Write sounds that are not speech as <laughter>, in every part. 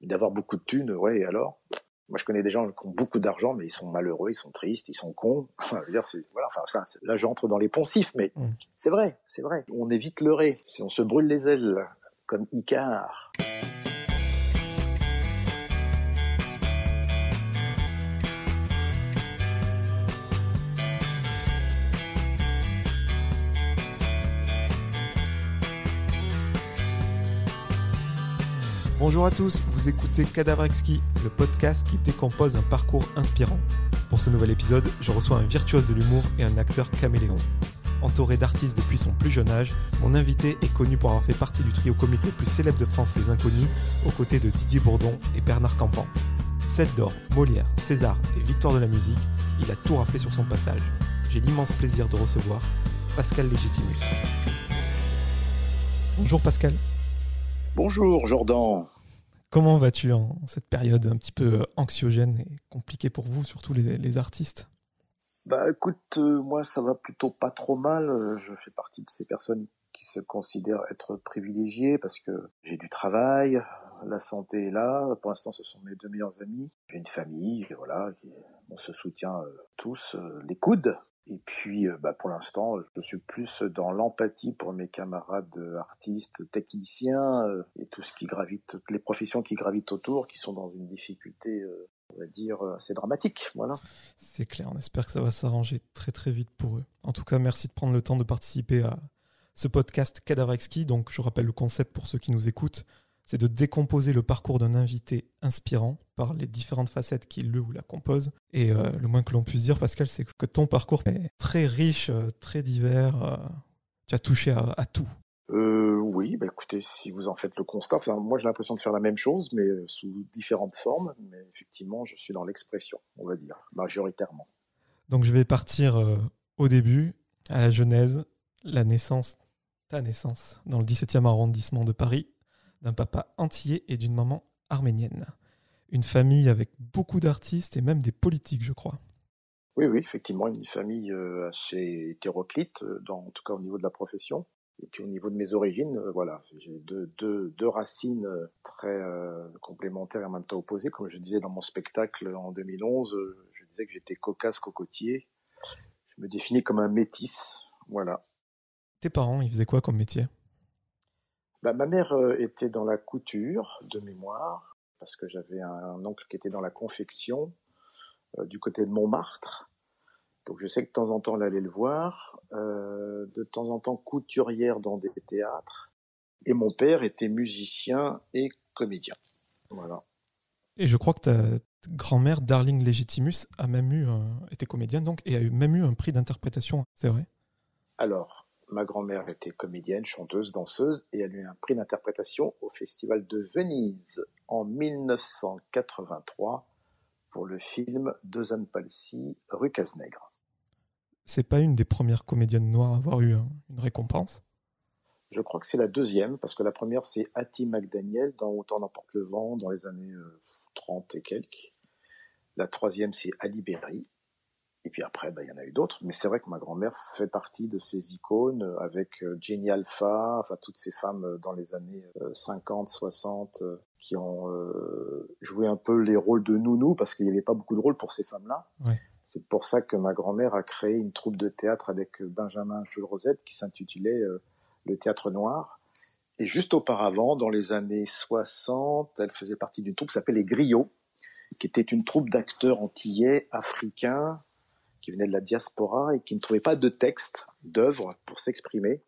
D'avoir beaucoup de thunes, ouais, et alors? Moi, je connais des gens qui ont beaucoup d'argent, mais ils sont malheureux, ils sont tristes, ils sont cons. <laughs> Enfin, je veux dire, c'est, voilà, enfin, ça, là, j'entre dans les poncifs, mais Mm. c'est vrai, c'est vrai. On est vite leurré si on se brûle les ailes, comme Icare. Bonjour à tous, vous écoutez Cadavre Exquis, le podcast qui décompose un parcours inspirant. Pour ce nouvel épisode, je reçois un virtuose de l'humour et un acteur caméléon. Entouré d'artistes depuis son plus jeune âge, mon invité est connu pour avoir fait partie du trio comique le plus célèbre de France, Les Inconnus, aux côtés de Didier Bourdon et Bernard Campan. 7 d'or, Molière, César et Victoire de la musique, il a tout raflé sur son passage. J'ai l'immense plaisir de recevoir Pascal Légitimus. Bonjour Pascal. Bonjour, Jordan. Comment vas-tu en cette période un petit peu anxiogène et compliquée pour vous, surtout les, artistes? Bah, écoute, euh, moi, ça va plutôt pas trop mal. Euh, Je fais partie de ces personnes qui se considèrent être privilégiées parce que j'ai du travail, la santé est là. Pour l'instant, ce sont mes deux meilleurs amis. J'ai une famille, voilà, on se soutient euh, tous euh, les coudes. Et puis, euh, bah, pour l'instant, je suis plus dans l'empathie pour mes camarades euh, artistes, techniciens euh, et tout ce qui gravite, toutes les professions qui gravitent autour, qui sont dans une difficulté, on va dire, assez dramatique. Voilà. C'est clair, on espère que ça va s'arranger très très vite pour eux. En tout cas, merci de prendre le temps de participer à ce podcast Cadavre Exquis. Donc, je rappelle le concept pour ceux qui nous écoutent c'est de décomposer le parcours d'un invité inspirant par les différentes facettes qui le ou la composent. Et euh, le moins que l'on puisse dire, Pascal, c'est que ton parcours est très riche, euh, très divers. euh, tu as touché à, à tout. Euh, oui, bah écoutez, si vous en faites le constat, enfin, moi j'ai l'impression de faire la même chose, mais sous différentes formes. Mais effectivement, je suis dans l'expression, on va dire, majoritairement. Donc je vais partir au début, à la genèse, la naissance, ta naissance, dans le 17e arrondissement de Paris, d'un papa antillais et d'une maman arménienne. Une famille avec beaucoup d'artistes et même des politiques, je crois. Oui, oui, effectivement, une famille euh, assez hétéroclite, euh, dans, en tout cas au niveau de la profession. Et puis au niveau de mes origines, euh, voilà, j'ai deux, deux, deux racines très euh, complémentaires et en même temps opposées. Comme je disais dans mon spectacle en 2011, euh, je disais que j'étais cocasse cocotier. Je me définis comme un métis, voilà. Tes parents, ils faisaient quoi comme métier? Bah, ma mère euh, était dans la couture de mémoire parce que j'avais un, oncle qui était dans la confection euh, du côté de Montmartre. Donc je sais que de temps en temps elle allait le voir, euh, de temps en temps couturière dans des théâtres. Et mon père était musicien et comédien. Voilà. Et je crois que ta grand-mère, Darling Legitimus, a même eu, un, était comédienne donc, et a même eu un prix d'interprétation, c'est vrai? Alors, ma grand-mère était comédienne, chanteuse, danseuse, et elle a eu un prix d'interprétation au Festival de Venise en 1983 pour le film Deux Palsy, rue Cazenègre. C'est pas une des premières comédiennes noires à avoir eu un, une récompense? Je crois que c'est la deuxième, parce que la première c'est Hattie McDaniel dans Autant n'emporte le vent dans les années euh, 30 et quelques. La troisième c'est Ali Berry. Et puis après, bah, il y en a eu d'autres. Mais c'est vrai que ma grand-mère fait partie de ces icônes euh, avec euh, Jenny Alpha, enfin toutes ces femmes euh, dans les années euh, 50, 60 euh, qui ont euh, joué un peu les rôles de nounou parce qu'il n'y avait pas beaucoup de rôles pour ces femmes-là. Ouais. C'est pour ça que ma grand-mère a créé une troupe de théâtre avec Benjamin Jules Rosette qui s'intitulait Le Théâtre Noir. Et juste auparavant, dans les années 60, elle faisait partie d'une troupe qui s'appelait Les Griots, qui était une troupe d'acteurs antillais, africains, qui venaient de la diaspora et qui ne trouvaient pas de texte, d'œuvre pour s'exprimer.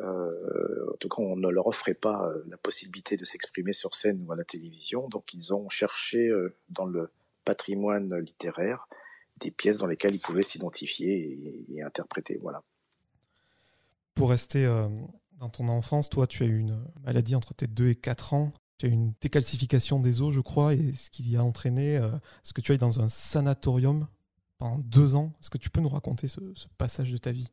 Euh, en tout cas, on ne leur offrait pas euh, la possibilité de s'exprimer sur scène ou à la télévision. Donc, ils ont cherché euh, dans le patrimoine littéraire des pièces dans lesquelles ils pouvaient s'identifier et, interpréter. Voilà. Pour rester dans ton enfance, toi, tu as eu une maladie entre tes 2 et 4 ans. Tu as eu une décalcification des os, je crois, et ce qui y a entraîné euh, ce que tu ailles dans un sanatorium pendant deux ans. Est-ce que tu peux nous raconter ce, passage de ta vie?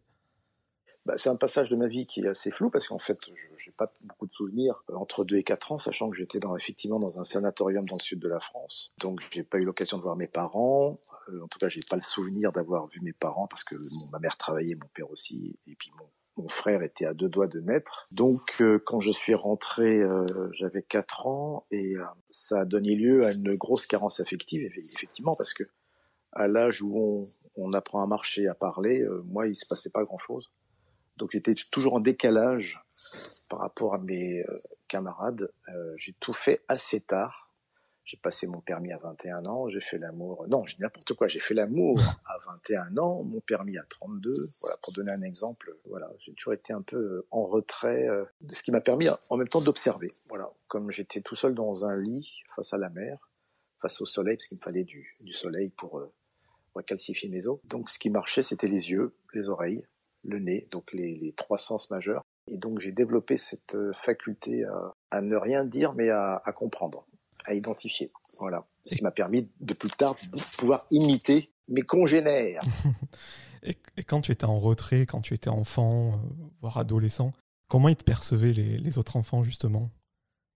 Bah, c'est un passage de ma vie qui est assez flou parce qu'en fait, je n'ai pas beaucoup de souvenirs entre 2 et 4 ans, sachant que j'étais effectivement dans un sanatorium dans le sud de la France. Donc, j'ai pas eu l'occasion de voir mes parents. Euh, en tout cas, j'ai pas le souvenir d'avoir vu mes parents parce que ma mère travaillait, mon père aussi, et puis mon, frère était à deux doigts de naître. Donc, euh, quand je suis rentré, euh, j'avais quatre ans et ça a donné lieu à une grosse carence affective, effectivement, parce que à l'âge où on, apprend à marcher, à parler, moi, il se passait pas grand-chose. Donc, j'étais toujours en décalage par rapport à mes camarades. J'ai tout fait assez tard j'ai passé mon permis à 21 ans, j'ai fait l'amour. Non, j'ai n'importe quoi. J'ai fait l'amour à 21 ans, mon permis à 32. Voilà, pour donner un exemple. Voilà, j'ai toujours été un peu euh, en retrait euh, de ce qui m'a permis en même temps d'observer. Voilà, comme j'étais tout seul dans un lit face à la mer, face au soleil, parce qu'il me fallait du, soleil pour, euh, pour calcifier mes os. Donc, ce qui marchait, c'était les yeux, les oreilles, le nez, donc les, les trois sens majeurs. Et donc, j'ai développé cette faculté à, à, ne rien dire, mais à, à comprendre à identifier. Voilà. Ce qui m'a permis de plus tard de pouvoir imiter mes congénères. <laughs> et, quand tu étais en retrait, quand tu étais enfant, euh, voire adolescent, comment ils te percevaient les, autres enfants justement?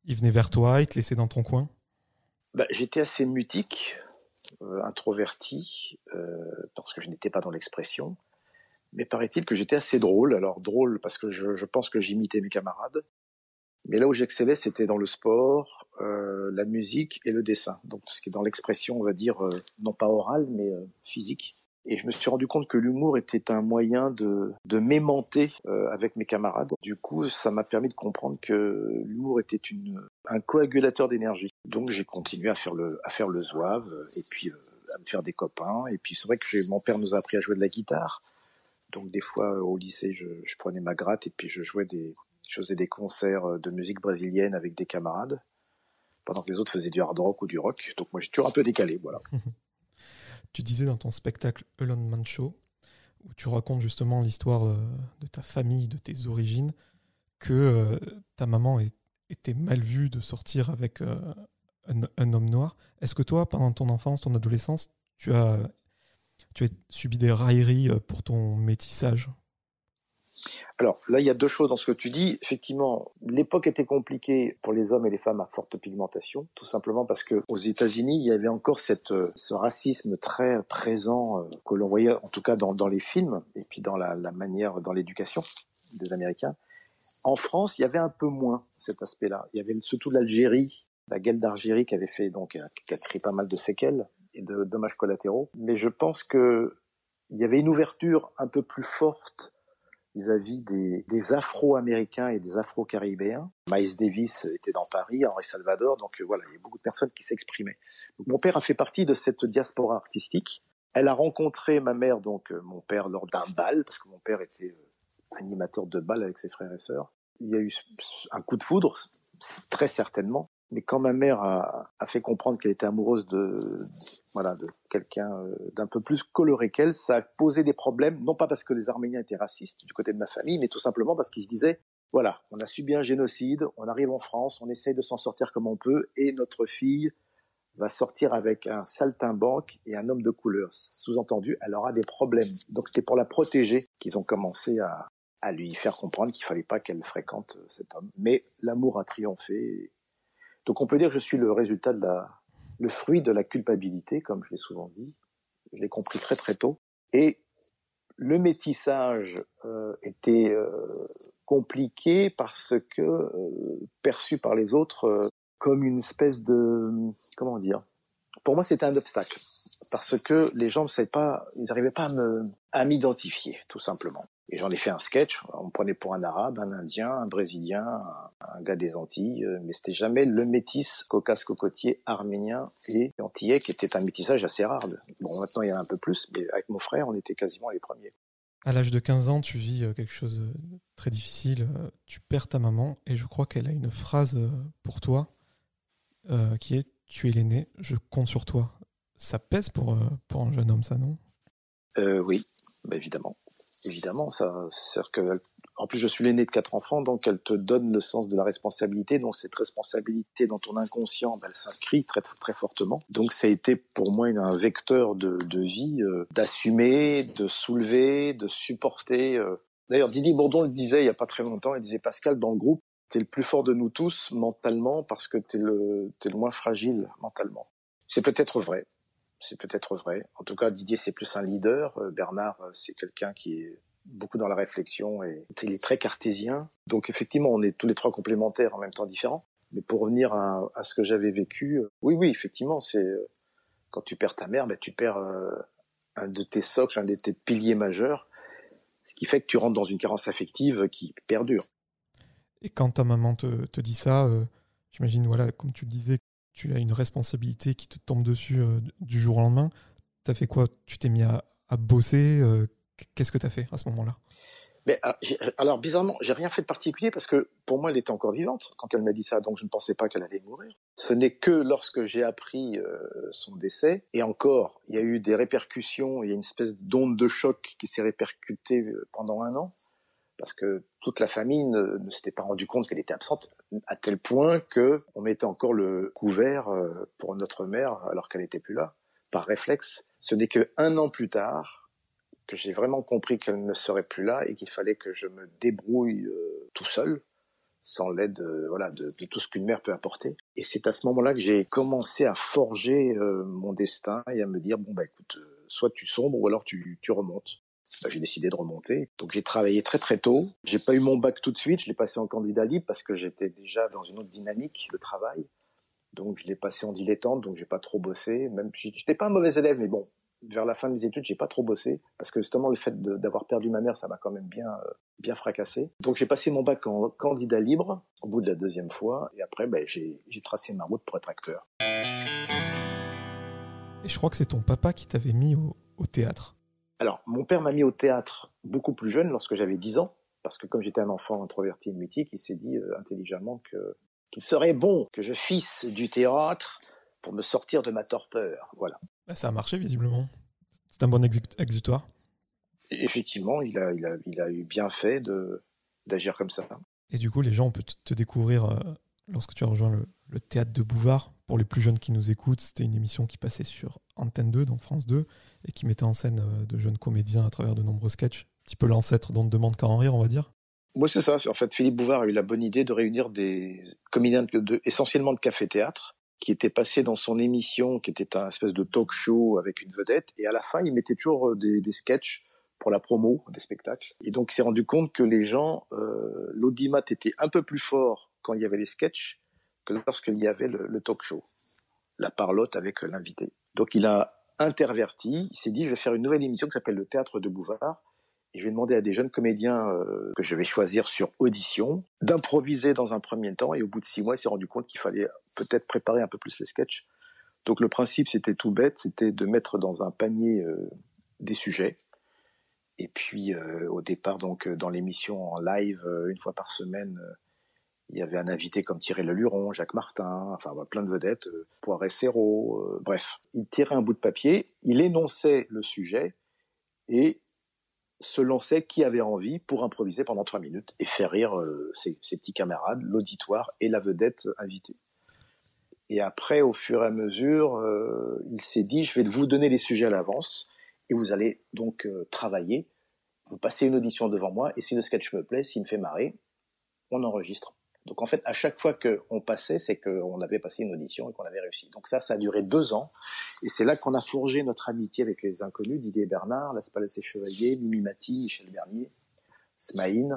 Ils venaient vers toi, ils te laissaient dans ton coin? Bah, J'étais assez mutique, euh, introverti, euh, parce que je n'étais pas dans l'expression. Mais paraît-il que j'étais assez drôle. Alors drôle parce que je, pense que j'imitais mes camarades. Mais là où j'excellais, c'était dans le sport, euh, la musique et le dessin. Donc ce qui est dans l'expression, on va dire, euh, non pas orale, mais euh, physique. Et je me suis rendu compte que l'humour était un moyen de, de m'aimanter avec mes camarades. Du coup, ça m'a permis de comprendre que l'humour était une, un coagulateur d'énergie. Donc j'ai continué à faire le, à faire le zouave et puis à me faire des copains. Et puis c'est vrai que mon père nous a appris à jouer de la guitare. Donc des fois au lycée, je, je prenais ma gratte et puis je jouais des, je faisais des concerts de musique brésilienne avec des camarades pendant que les autres faisaient du hard rock ou du rock. Donc moi, j'ai toujours un peu décalé, voilà. <laughs> tu disais dans ton spectacle Elon Man Show, où tu racontes justement l'histoire euh, de ta famille, de tes origines, que euh, ta maman était mal vue de sortir avec euh, un, homme noir. Est-ce que toi, pendant ton enfance, ton adolescence, tu as, tu as subi des railleries pour ton métissage? Alors là, il y a deux choses dans ce que tu dis. Effectivement, l'époque était compliquée pour les hommes et les femmes à forte pigmentation, tout simplement parce que aux États-Unis, il y avait encore cette, euh, ce racisme très présent euh, que l'on voyait en tout cas dans, les films et puis dans la, la manière, dans l'éducation des Américains. En France, il y avait un peu moins cet aspect-là. Il y avait surtout l'Algérie, la guerre d'Algérie qui avait fait donc qui a créé pas mal de séquelles et de dommages collatéraux. Mais je pense que il y avait une ouverture un peu plus forte vis-à-vis des, des Afro-Américains et des Afro-Caribéens. Miles Davis était dans Paris, Henri Salvador, donc euh, voilà, il y a beaucoup de personnes qui s'exprimaient. mon père a fait partie de cette diaspora artistique. Elle a rencontré ma mère, donc euh, mon père, lors d'un bal, parce que mon père était euh, animateur de bal avec ses frères et sœurs. Il y a eu un coup de foudre, très certainement. Mais quand ma mère a, a fait comprendre qu'elle était amoureuse de, voilà, de quelqu'un euh, d'un peu plus coloré qu'elle, ça a posé des problèmes, non pas parce que les Arméniens étaient racistes du côté de ma famille, mais tout simplement parce qu'ils se disaient, voilà, on a subi un génocide, on arrive en France, on essaye de s'en sortir comme on peut, et notre fille va sortir avec un saltimbanque et un homme de couleur. Sous-entendu, elle aura des problèmes. Donc c'était pour la protéger qu'ils ont commencé à, à lui faire comprendre qu'il fallait pas qu'elle fréquente cet homme. Mais l'amour a triomphé donc on peut dire que je suis le résultat de la, le fruit de la culpabilité, comme je l'ai souvent dit. Je l'ai compris très très tôt. Et le métissage euh, était euh, compliqué parce que euh, perçu par les autres comme une espèce de comment dire? Pour moi, c'était un obstacle parce que les gens ne savaient pas, ils n'arrivaient pas à m'identifier, tout simplement. Et j'en ai fait un sketch. On me prenait pour un arabe, un indien, un brésilien, un, gars des Antilles, euh, mais c'était jamais le métis caucase cocotier arménien et antillais qui était un métissage assez rare. Bon, maintenant il y en a un peu plus, mais avec mon frère, on était quasiment les premiers. À l'âge de 15 ans, tu vis euh, quelque chose de très difficile. Euh, tu perds ta maman et je crois qu'elle a une phrase pour toi qui est Tu es l'aîné, je compte sur toi. Ça pèse pour, pour un jeune homme, ça, non? Oui, bah, évidemment évidemment, ça, c'est que, en plus, je suis l'aîné de quatre enfants, donc elle te donne le sens de la responsabilité. Donc cette responsabilité dans ton inconscient, ben, elle s'inscrit très, très, très fortement. Donc ça a été pour moi un vecteur de, de vie, euh, d'assumer, de soulever, de supporter. Euh. D'ailleurs, Didier Bourdon le disait il y a pas très longtemps. Il disait Pascal, dans le groupe, t'es le plus fort de nous tous mentalement parce que t'es le, t'es le moins fragile mentalement. C'est peut-être vrai c'est peut-être vrai. En tout cas, Didier, c'est plus un leader. Euh, Bernard, euh, c'est quelqu'un qui est beaucoup dans la réflexion et il est très cartésien. Donc effectivement, on est tous les trois complémentaires en même temps différents. Mais pour revenir à, ce que j'avais vécu, euh, oui, oui, effectivement, c'est quand tu perds ta mère, ben, tu perds un de tes socles, un de tes piliers majeurs, ce qui fait que tu rentres dans une carence affective qui perdure. Et quand ta maman te dit ça, j'imagine, voilà, comme tu le disais, tu as une responsabilité qui te tombe dessus du jour au lendemain. Tu fait quoi? Tu t'es mis à, bosser Qu'est-ce que tu as fait à ce moment-là? Mais ah, alors bizarrement, j'ai rien fait de particulier parce que pour moi, elle était encore vivante quand elle m'a dit ça, donc je ne pensais pas qu'elle allait mourir. Ce n'est que lorsque j'ai appris euh, son décès, et encore, il y a eu des répercussions, il y a une espèce d'onde de choc qui s'est répercutée euh, pendant un an, parce que toute la famille ne, s'était pas rendu compte qu'elle était absente, à tel point que on mettait encore le couvert euh, pour notre mère alors qu'elle n'était plus là, par réflexe. Ce n'est que un an plus tard que j'ai vraiment compris qu'elle ne serait plus là et qu'il fallait que je me débrouille euh, tout seul, sans l'aide euh, voilà, de, tout ce qu'une mère peut apporter. Et c'est à ce moment-là que j'ai commencé à forger mon destin et à me dire, bon, bah écoute, soit tu sombres ou alors tu remontes. Bah, j'ai décidé de remonter. Donc j'ai travaillé très très tôt. J'ai pas eu mon bac tout de suite, je l'ai passé en candidat libre parce que j'étais déjà dans une autre dynamique de travail. Donc je l'ai passé en dilettante, donc j'ai pas trop bossé. Même j'étais pas un mauvais élève, mais bon, vers la fin de mes études, j'ai pas trop bossé parce que justement le fait d'avoir perdu ma mère, ça m'a quand même bien euh, bien fracassé. Donc j'ai passé mon bac en candidat libre au bout de la deuxième fois et après ben, j'ai tracé ma route pour être acteur. Et je crois que c'est ton papa qui t'avait mis au, théâtre. Alors mon père m'a mis au théâtre beaucoup plus jeune, lorsque j'avais 10 ans, parce que comme j'étais un enfant introverti et mutique, il s'est dit euh, intelligemment que qu'il serait bon que je fisse du théâtre pour me sortir de ma torpeur. Voilà. Bah, ça a marché visiblement. C'est un bon exutoire. Effectivement, il a, il, a, il a eu bien fait de, d'agir comme ça. Et du coup, les gens, peuvent te découvrir euh, lorsque tu as rejoint le, théâtre de Bouvard. Pour les plus jeunes qui nous écoutent, c'était une émission qui passait sur Antenne 2, donc France 2, et qui mettait en scène euh, de jeunes comédiens à travers de nombreux sketchs. Un petit peu l'ancêtre dont on demande qu'à en rire, on va dire. Moi, c'est ça. En fait, Philippe Bouvard a eu la bonne idée de réunir des comédiens de, essentiellement de café-théâtre qui était passé dans son émission, qui était un espèce de talk show avec une vedette, et à la fin, il mettait toujours euh, des, des sketchs pour la promo des spectacles. Et donc, il s'est rendu compte que les gens, euh, l'audimat était un peu plus fort quand il y avait les sketchs que lorsqu'il y avait le, talk show, la parlotte avec l'invité. Donc, il a interverti, il s'est dit, je vais faire une nouvelle émission qui s'appelle le Théâtre de Bouvard, et je vais demander à des jeunes comédiens euh, que je vais choisir sur audition d'improviser dans un premier temps. Et au bout de six mois, il s'est rendu compte qu'il fallait peut-être préparer un peu plus les sketchs. Donc le principe, c'était tout bête, c'était de mettre dans un panier euh, des sujets. Et puis euh, au départ, donc dans l'émission en live, une fois par semaine, il y avait un invité comme Thierry Leluron, Jacques Martin, enfin plein de vedettes, Poiré Serrault, bref. Il tirait un bout de papier, il énonçait le sujet et se lançait qui avait envie pour improviser pendant trois minutes et faire rire euh, ses, petits camarades, l'auditoire et la vedette invitée. Et après, au fur et à mesure, euh, il s'est dit, je vais vous donner les sujets à l'avance et vous allez donc euh, travailler. Vous passez une audition devant moi et si le sketch me plaît, s'il me fait marrer, on enregistre. Donc en fait, à chaque fois qu'on passait, c'est qu'on avait passé une audition et qu'on avait réussi. Donc ça, ça a duré deux ans. Et c'est là qu'on a forgé notre amitié avec les inconnus, Didier Bernard, Las Palais et Chevalier, Mimi Mati, Michel Bernier, Smaïn,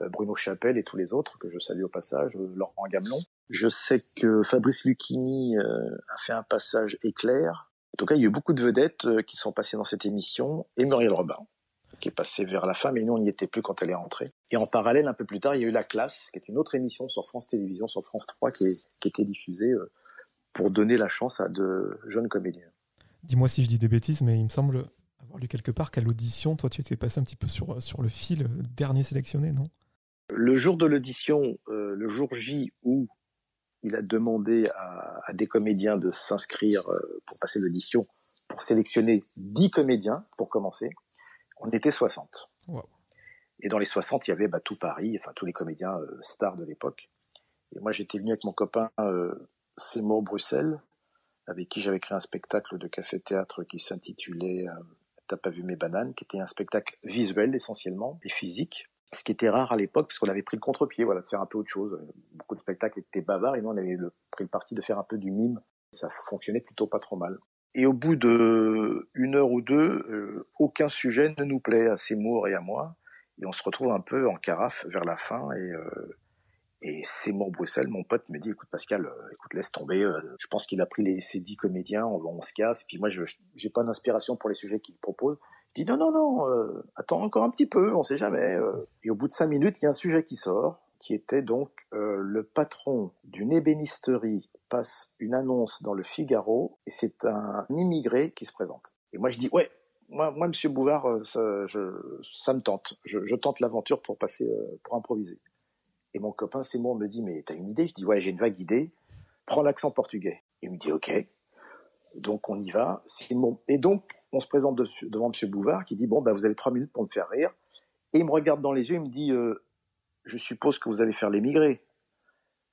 euh, Bruno Chapelle et tous les autres que je salue au passage, euh, Laurent Gamelon. Je sais que Fabrice Lucchini euh, a fait un passage éclair. En tout cas, il y a eu beaucoup de vedettes qui sont passées dans cette émission et Muriel Robin qui est passée vers la fin, mais nous, on n'y était plus quand elle est rentrée. Et en parallèle, un peu plus tard, il y a eu La Classe, qui est une autre émission sur France Télévisions, sur France 3, qui, est, qui était diffusée euh, pour donner la chance à de jeunes comédiens. Dis-moi si je dis des bêtises, mais il me semble avoir lu quelque part qu'à l'audition, toi, tu étais passé un petit peu sur, sur le fil, euh, dernier sélectionné, non? Le jour de l'audition, euh, le jour J où il a demandé à, à des comédiens de s'inscrire pour passer l'audition, pour sélectionner 10 comédiens pour commencer on était 60. Et dans les 60, il y avait bah, tout Paris, enfin tous les comédiens euh, stars de l'époque. Et moi, j'étais venu avec mon copain euh, Seymour Bruxelles, avec qui j'avais créé un spectacle de café-théâtre qui s'intitulait euh, T'as pas vu mes bananes, qui était un spectacle visuel essentiellement et physique. Ce qui était rare à l'époque, parce qu'on avait pris le contre-pied, voilà, de faire un peu autre chose. Beaucoup de spectacles étaient bavards, et nous, on avait pris le parti de faire un peu du mime. Ça fonctionnait plutôt pas trop mal. Et au bout de une heure ou deux, aucun sujet ne nous plaît à Seymour et à moi. Et on se retrouve un peu en carafe vers la fin. Et, et Seymour Bruxelles, mon pote, me dit, écoute Pascal, écoute, laisse tomber. je pense qu'il a pris les, ses dix comédiens, on, on se casse. Et puis moi, je j'ai pas d'inspiration pour les sujets qu'il propose. Je dis non, non, non, euh, attends encore un petit peu, on sait jamais. Euh. Et au bout de cinq minutes, il y a un sujet qui sort, qui était donc euh, le patron d'une ébénisterie passe une annonce dans le Figaro, et c'est un immigré qui se présente. Et moi, je dis ouais, moi, moi, Monsieur Bouvard, ça, je, me tente. Je, tente l'aventure pour passer, pour improviser. Et mon copain Simon me dit mais t'as une idée? Je dis ouais, j'ai une vague idée. Prends l'accent portugais. Il me dit ok. Donc on y va. Et donc on se présente devant M. Bouvard qui dit bon ben vous avez trois minutes pour me faire rire et il me regarde dans les yeux il me dit euh, je suppose que vous allez faire l'émigré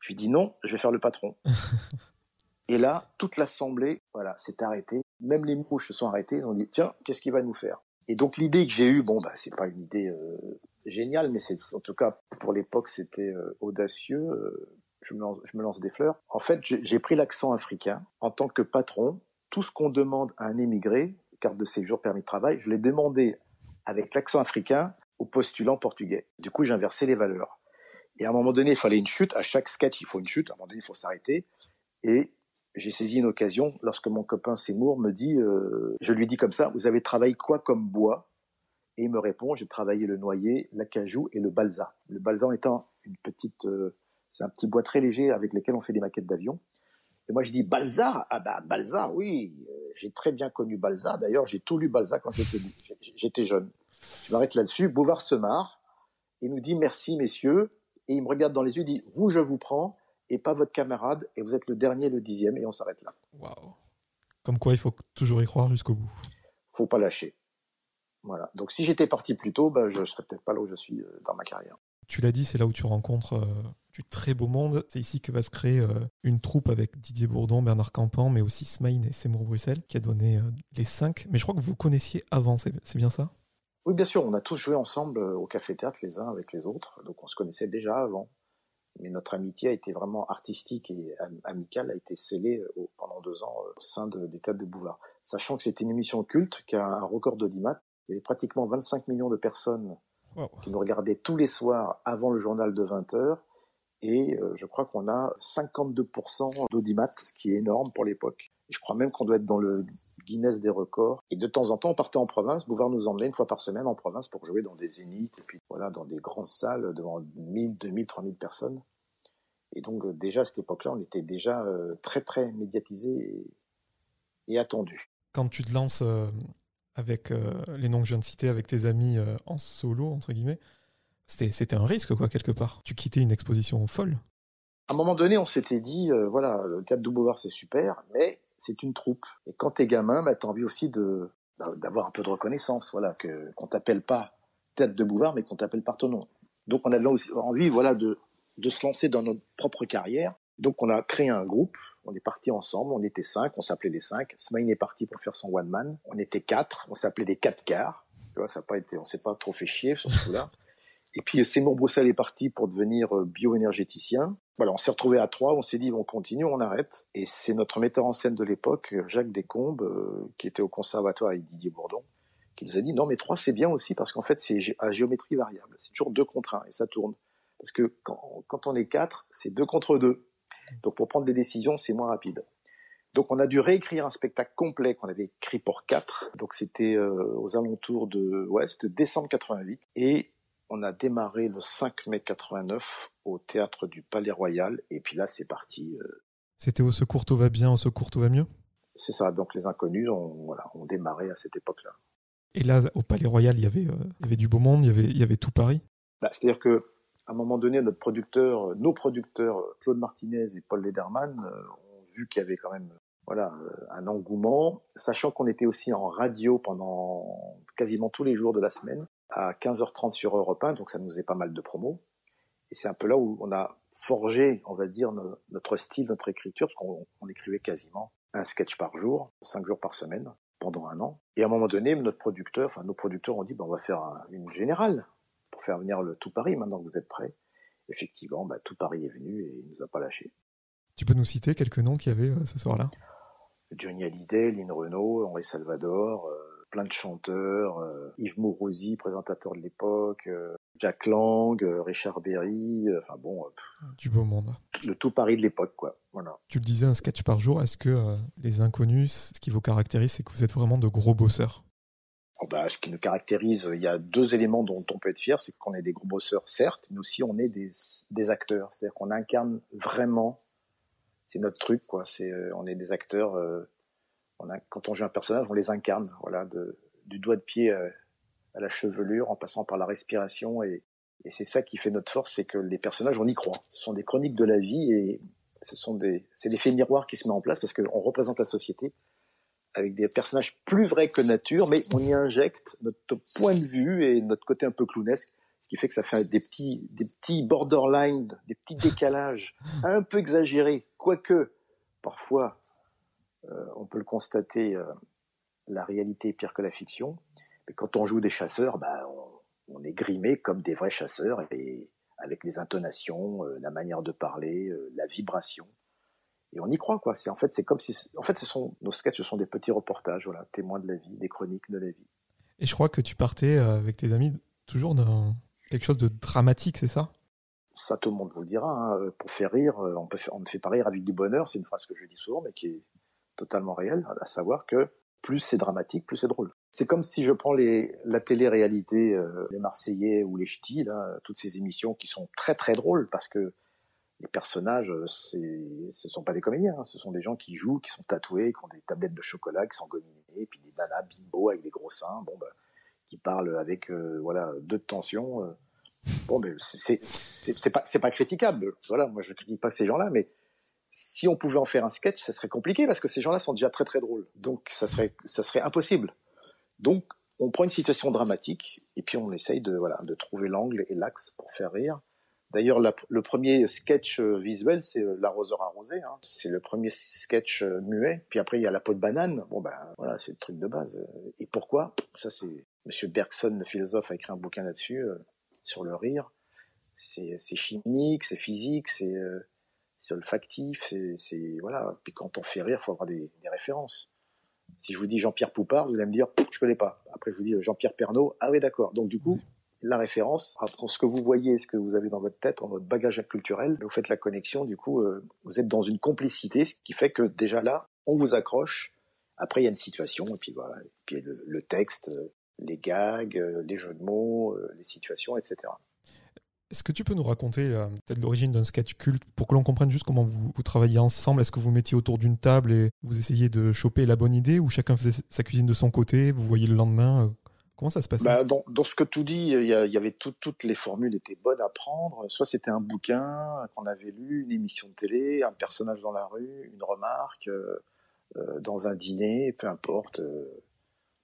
je lui dis non je vais faire le patron. <laughs> Et là toute l'assemblée voilà s'est arrêtée. Même les mouches se sont arrêtées ils ont dit tiens qu'est-ce qu'il va nous faire? Et donc l'idée que j'ai eue bon ben c'est pas une idée euh, géniale mais c'est en tout cas pour l'époque c'était euh, audacieux. Je me, lance, je me lance des fleurs. En fait j'ai pris l'accent africain. En tant que patron tout ce qu'on demande à un émigré, carte de séjour, permis de travail, je l'ai demandé avec l'accent africain au postulant portugais. Du coup, j'ai inversé les valeurs. Et à un moment donné, il fallait une chute. À chaque sketch, il faut une chute. À un moment donné, il faut s'arrêter. Et j'ai saisi une occasion lorsque mon copain Seymour me dit, euh, je lui dis comme ça, vous avez travaillé quoi comme bois? Et il me répond, j'ai travaillé le noyer, l'acajou et le balsa. Le balsa étant une petite, euh, c'est un petit bois très léger avec lequel on fait des maquettes d'avions. Et moi, je dis Balza. Ah ben, Balza, oui. Euh, j'ai très bien connu Balza. D'ailleurs, j'ai tout lu Balza quand <laughs> j'étais jeune. Je m'arrête là-dessus. Bouvard se marre et nous dit merci, messieurs. Et il me regarde dans les yeux, il dit vous, je vous prends et pas votre camarade. Et vous êtes le dernier, le dixième. Et on s'arrête là. Waouh. Comme quoi, il faut toujours y croire jusqu'au bout. Faut pas lâcher. Voilà. Donc, si j'étais parti plus tôt, ben, je serais peut-être pas là où je suis euh, dans ma carrière. Tu l'as dit, c'est là où tu rencontres euh, du très beau monde. C'est ici que va se créer euh, une troupe avec Didier Bourdon, Bernard Campan, mais aussi Smaïn et Seymour Bruxelles, qui a donné les cinq. Mais je crois que vous connaissiez avant, c'est bien ça? Oui, bien sûr. On a tous joué ensemble au Café Théâtre les uns avec les autres. Donc on se connaissait déjà avant. Mais notre amitié a été vraiment artistique et amicale, a été scellée pendant deux ans au sein de, des de Bouvard. Sachant que c'était une émission culte qui a un record d'audimat. Il y avait pratiquement 25 millions de personnes qui nous regardait tous les soirs avant le journal de 20 heures. Et euh, je crois qu'on a 52% d'audimat, ce qui est énorme pour l'époque. Je crois même qu'on doit être dans le Guinness des records. Et de temps en temps, on partait en province. Bouvard nous emmenait une fois par semaine en province pour jouer dans des zéniths et puis voilà, dans des grandes salles devant 1000, 2000, 3000 personnes. Et donc, euh, déjà à cette époque-là, on était déjà euh, très, très médiatisé et, attendu. Quand tu te lances avec euh, les noms que je viens de citer, avec tes amis en solo, entre guillemets, c'était un risque, quoi, quelque part. Tu quittais une exposition folle. À un moment donné, on s'était dit, voilà, le théâtre de Beauvoir, c'est super, mais c'est une troupe. Et quand t'es gamin, bah, t'as envie aussi de bah, d'avoir un peu de reconnaissance, voilà, que qu'on t'appelle pas théâtre de Bouvard, mais qu'on t'appelle par ton nom. Donc on aussi envie, voilà, de de se lancer dans notre propre carrière donc on a créé un groupe, on est parti ensemble, on était cinq, on s'appelait les cinq. Smaïn est parti pour faire son one man. On était quatre, on s'appelait les quatre quarts. Tu vois, ça a pas été, on s'est pas trop fait chier sur ce coup-là. Et puis Seymour Broussel est parti pour devenir euh, bioénergéticien. Voilà, on s'est retrouvé à trois, on s'est dit on continue, on arrête. Et c'est notre metteur en scène de l'époque, Jacques Descombes, euh, qui était au conservatoire avec Didier Bourdon, qui nous a dit non mais trois c'est bien aussi parce qu'en fait c'est à géométrie variable, c'est toujours deux contre un et ça tourne. Parce que quand, on est quatre, c'est deux contre deux. Donc pour prendre des décisions, c'est moins rapide. Donc on a dû réécrire un spectacle complet qu'on avait écrit pour quatre. Donc c'était euh, aux alentours de Ouest, décembre 88. Et on a démarré le 5 mai 89 au théâtre du Palais Royal. Et puis là, c'est parti. Euh, c'était au secours tout va bien, au secours tout va mieux? C'est ça. Donc les inconnus ont, voilà, ont démarré à cette époque-là. Et là, au Palais Royal, il y avait, euh, il y avait du beau monde, il y avait, il y avait tout Paris? Bah, C'est-à-dire que à un moment donné, notre producteur, nos producteurs, Claude Martinez et Paul Lederman, euh, ont vu qu'il y avait quand même voilà euh, un engouement, sachant qu'on était aussi en radio pendant quasiment tous les jours de la semaine à 15h30 sur Europe 1, donc ça nous faisait pas mal de promos. Et c'est un peu là où on a forgé, on va dire, notre style, notre écriture, parce qu'on écrivait quasiment un sketch par jour, cinq jours par semaine, pendant un an. Et à un moment donné, notre producteur, enfin nos producteurs ont dit, ben, on va faire une générale pour faire venir le Tout Paris maintenant que vous êtes prêts. Effectivement, bah, Tout Paris est venu et il nous a pas lâché. Tu peux nous citer quelques noms qu'il y avait euh, ce soir-là? Johnny Hallyday, Lynn Renault, Henri Salvador, plein de chanteurs, Yves Mourouzi, présentateur de l'époque, Jack Lang, Richard Berry, enfin bon. du beau monde. Le tout Paris de l'époque, quoi. Voilà. Tu le disais, un sketch par jour. Est-ce que les inconnus, ce qui vous caractérise, c'est que vous êtes vraiment de gros bosseurs? Oh, bah, ce qui nous caractérise, il y a deux éléments dont on peut être fier, c'est qu'on est des gros bosseurs, certes, mais aussi on est des, des acteurs. C'est-à-dire qu'on incarne vraiment, c'est notre truc, quoi. C'est, euh, on est des acteurs. On a, quand on joue un personnage, on les incarne, voilà, de, du doigt de pied euh, à la chevelure, en passant par la respiration, et, et c'est ça qui fait notre force, c'est que les personnages, on y croit. Ce sont des chroniques de la vie, et ce sont des, c'est l'effet miroir qui se met en place parce qu'on représente la société avec des personnages plus vrais que nature, mais on y injecte notre point de vue et notre côté un peu clownesque, ce qui fait que ça fait des petits, des petits borderline, des petits décalages un peu exagérés, quoique parfois on peut le constater, euh, la réalité est pire que la fiction. Mais quand on joue des chasseurs, bah, on, est grimé comme des vrais chasseurs et avec les intonations, euh, la manière de parler, la vibration et on y croit quoi. C'est en fait c'est comme si en fait ce sont nos sketchs ce sont des petits reportages voilà, témoins de la vie, des chroniques de la vie. Et je crois que tu partais euh, avec tes amis toujours dans quelque chose de dramatique, c'est ça? Ça tout le monde vous dira. Hein. Euh, pour faire rire, euh, on peut on ne fait pas rire avec du bonheur. C'est une phrase que je dis souvent, mais qui est totalement réelle, à savoir que plus c'est dramatique, plus c'est drôle. C'est comme si je prends les, la télé-réalité, les Marseillais ou les Ch'tis, là, toutes ces émissions qui sont très très drôles parce que les personnages, euh, ce sont pas des comédiens, hein. ce sont des gens qui jouent, qui sont tatoués, qui ont des tablettes de chocolat, qui sont gominés, puis des nanas bimbo avec des gros seins, bon bah, qui parlent avec euh, voilà deux tensions. Euh. Bon, mais c'est pas pas critiquable. Voilà, moi je critique pas ces gens-là, mais si on pouvait en faire un sketch, ça serait compliqué parce que ces gens-là sont déjà très très drôles. Donc ça serait ça serait impossible. Donc on prend une situation dramatique et puis on essaye de voilà de trouver l'angle et l'axe pour faire rire. D'ailleurs, le premier sketch euh, visuel, c'est euh, l'arroseur arrosé. Hein. C'est le premier sketch euh, muet. Puis après, il y a la peau de banane. Bon, ben voilà, c'est le truc de base. Et pourquoi? Ça, c'est Monsieur Bergson, le philosophe, a écrit un bouquin là-dessus, sur le rire. C'est chimique, c'est physique, c'est olfactif, c'est voilà. Puis quand on fait rire, faut avoir des, références. Si je vous dis Jean-Pierre Poupard, vous allez me dire, je connais pas. Après, je vous dis Jean-Pierre Pernaud, ah oui, d'accord. Donc du coup, la référence entre ce que vous voyez ce que vous avez dans votre tête, dans votre bagage culturel. Vous faites la connexion, du coup, euh, vous êtes dans une complicité, ce qui fait que déjà là, on vous accroche. Après, il y a une situation, et puis voilà, et puis le, texte, euh, les gags, euh, les jeux de mots, les situations, etc. Est-ce que tu peux nous raconter peut-être l'origine d'un sketch culte pour que l'on comprenne juste comment vous, vous travaillez ensemble? Est-ce que vous mettiez autour d'une table et vous essayez de choper la bonne idée ou chacun faisait sa cuisine de son côté Vous voyez le lendemain Comment ça se passe bah, dans, ce que tu dis, il y, avait toutes les formules étaient bonnes à prendre. Soit c'était un bouquin qu'on avait lu, une émission de télé, un personnage dans la rue, une remarque, euh, euh dans un dîner, peu importe. Euh,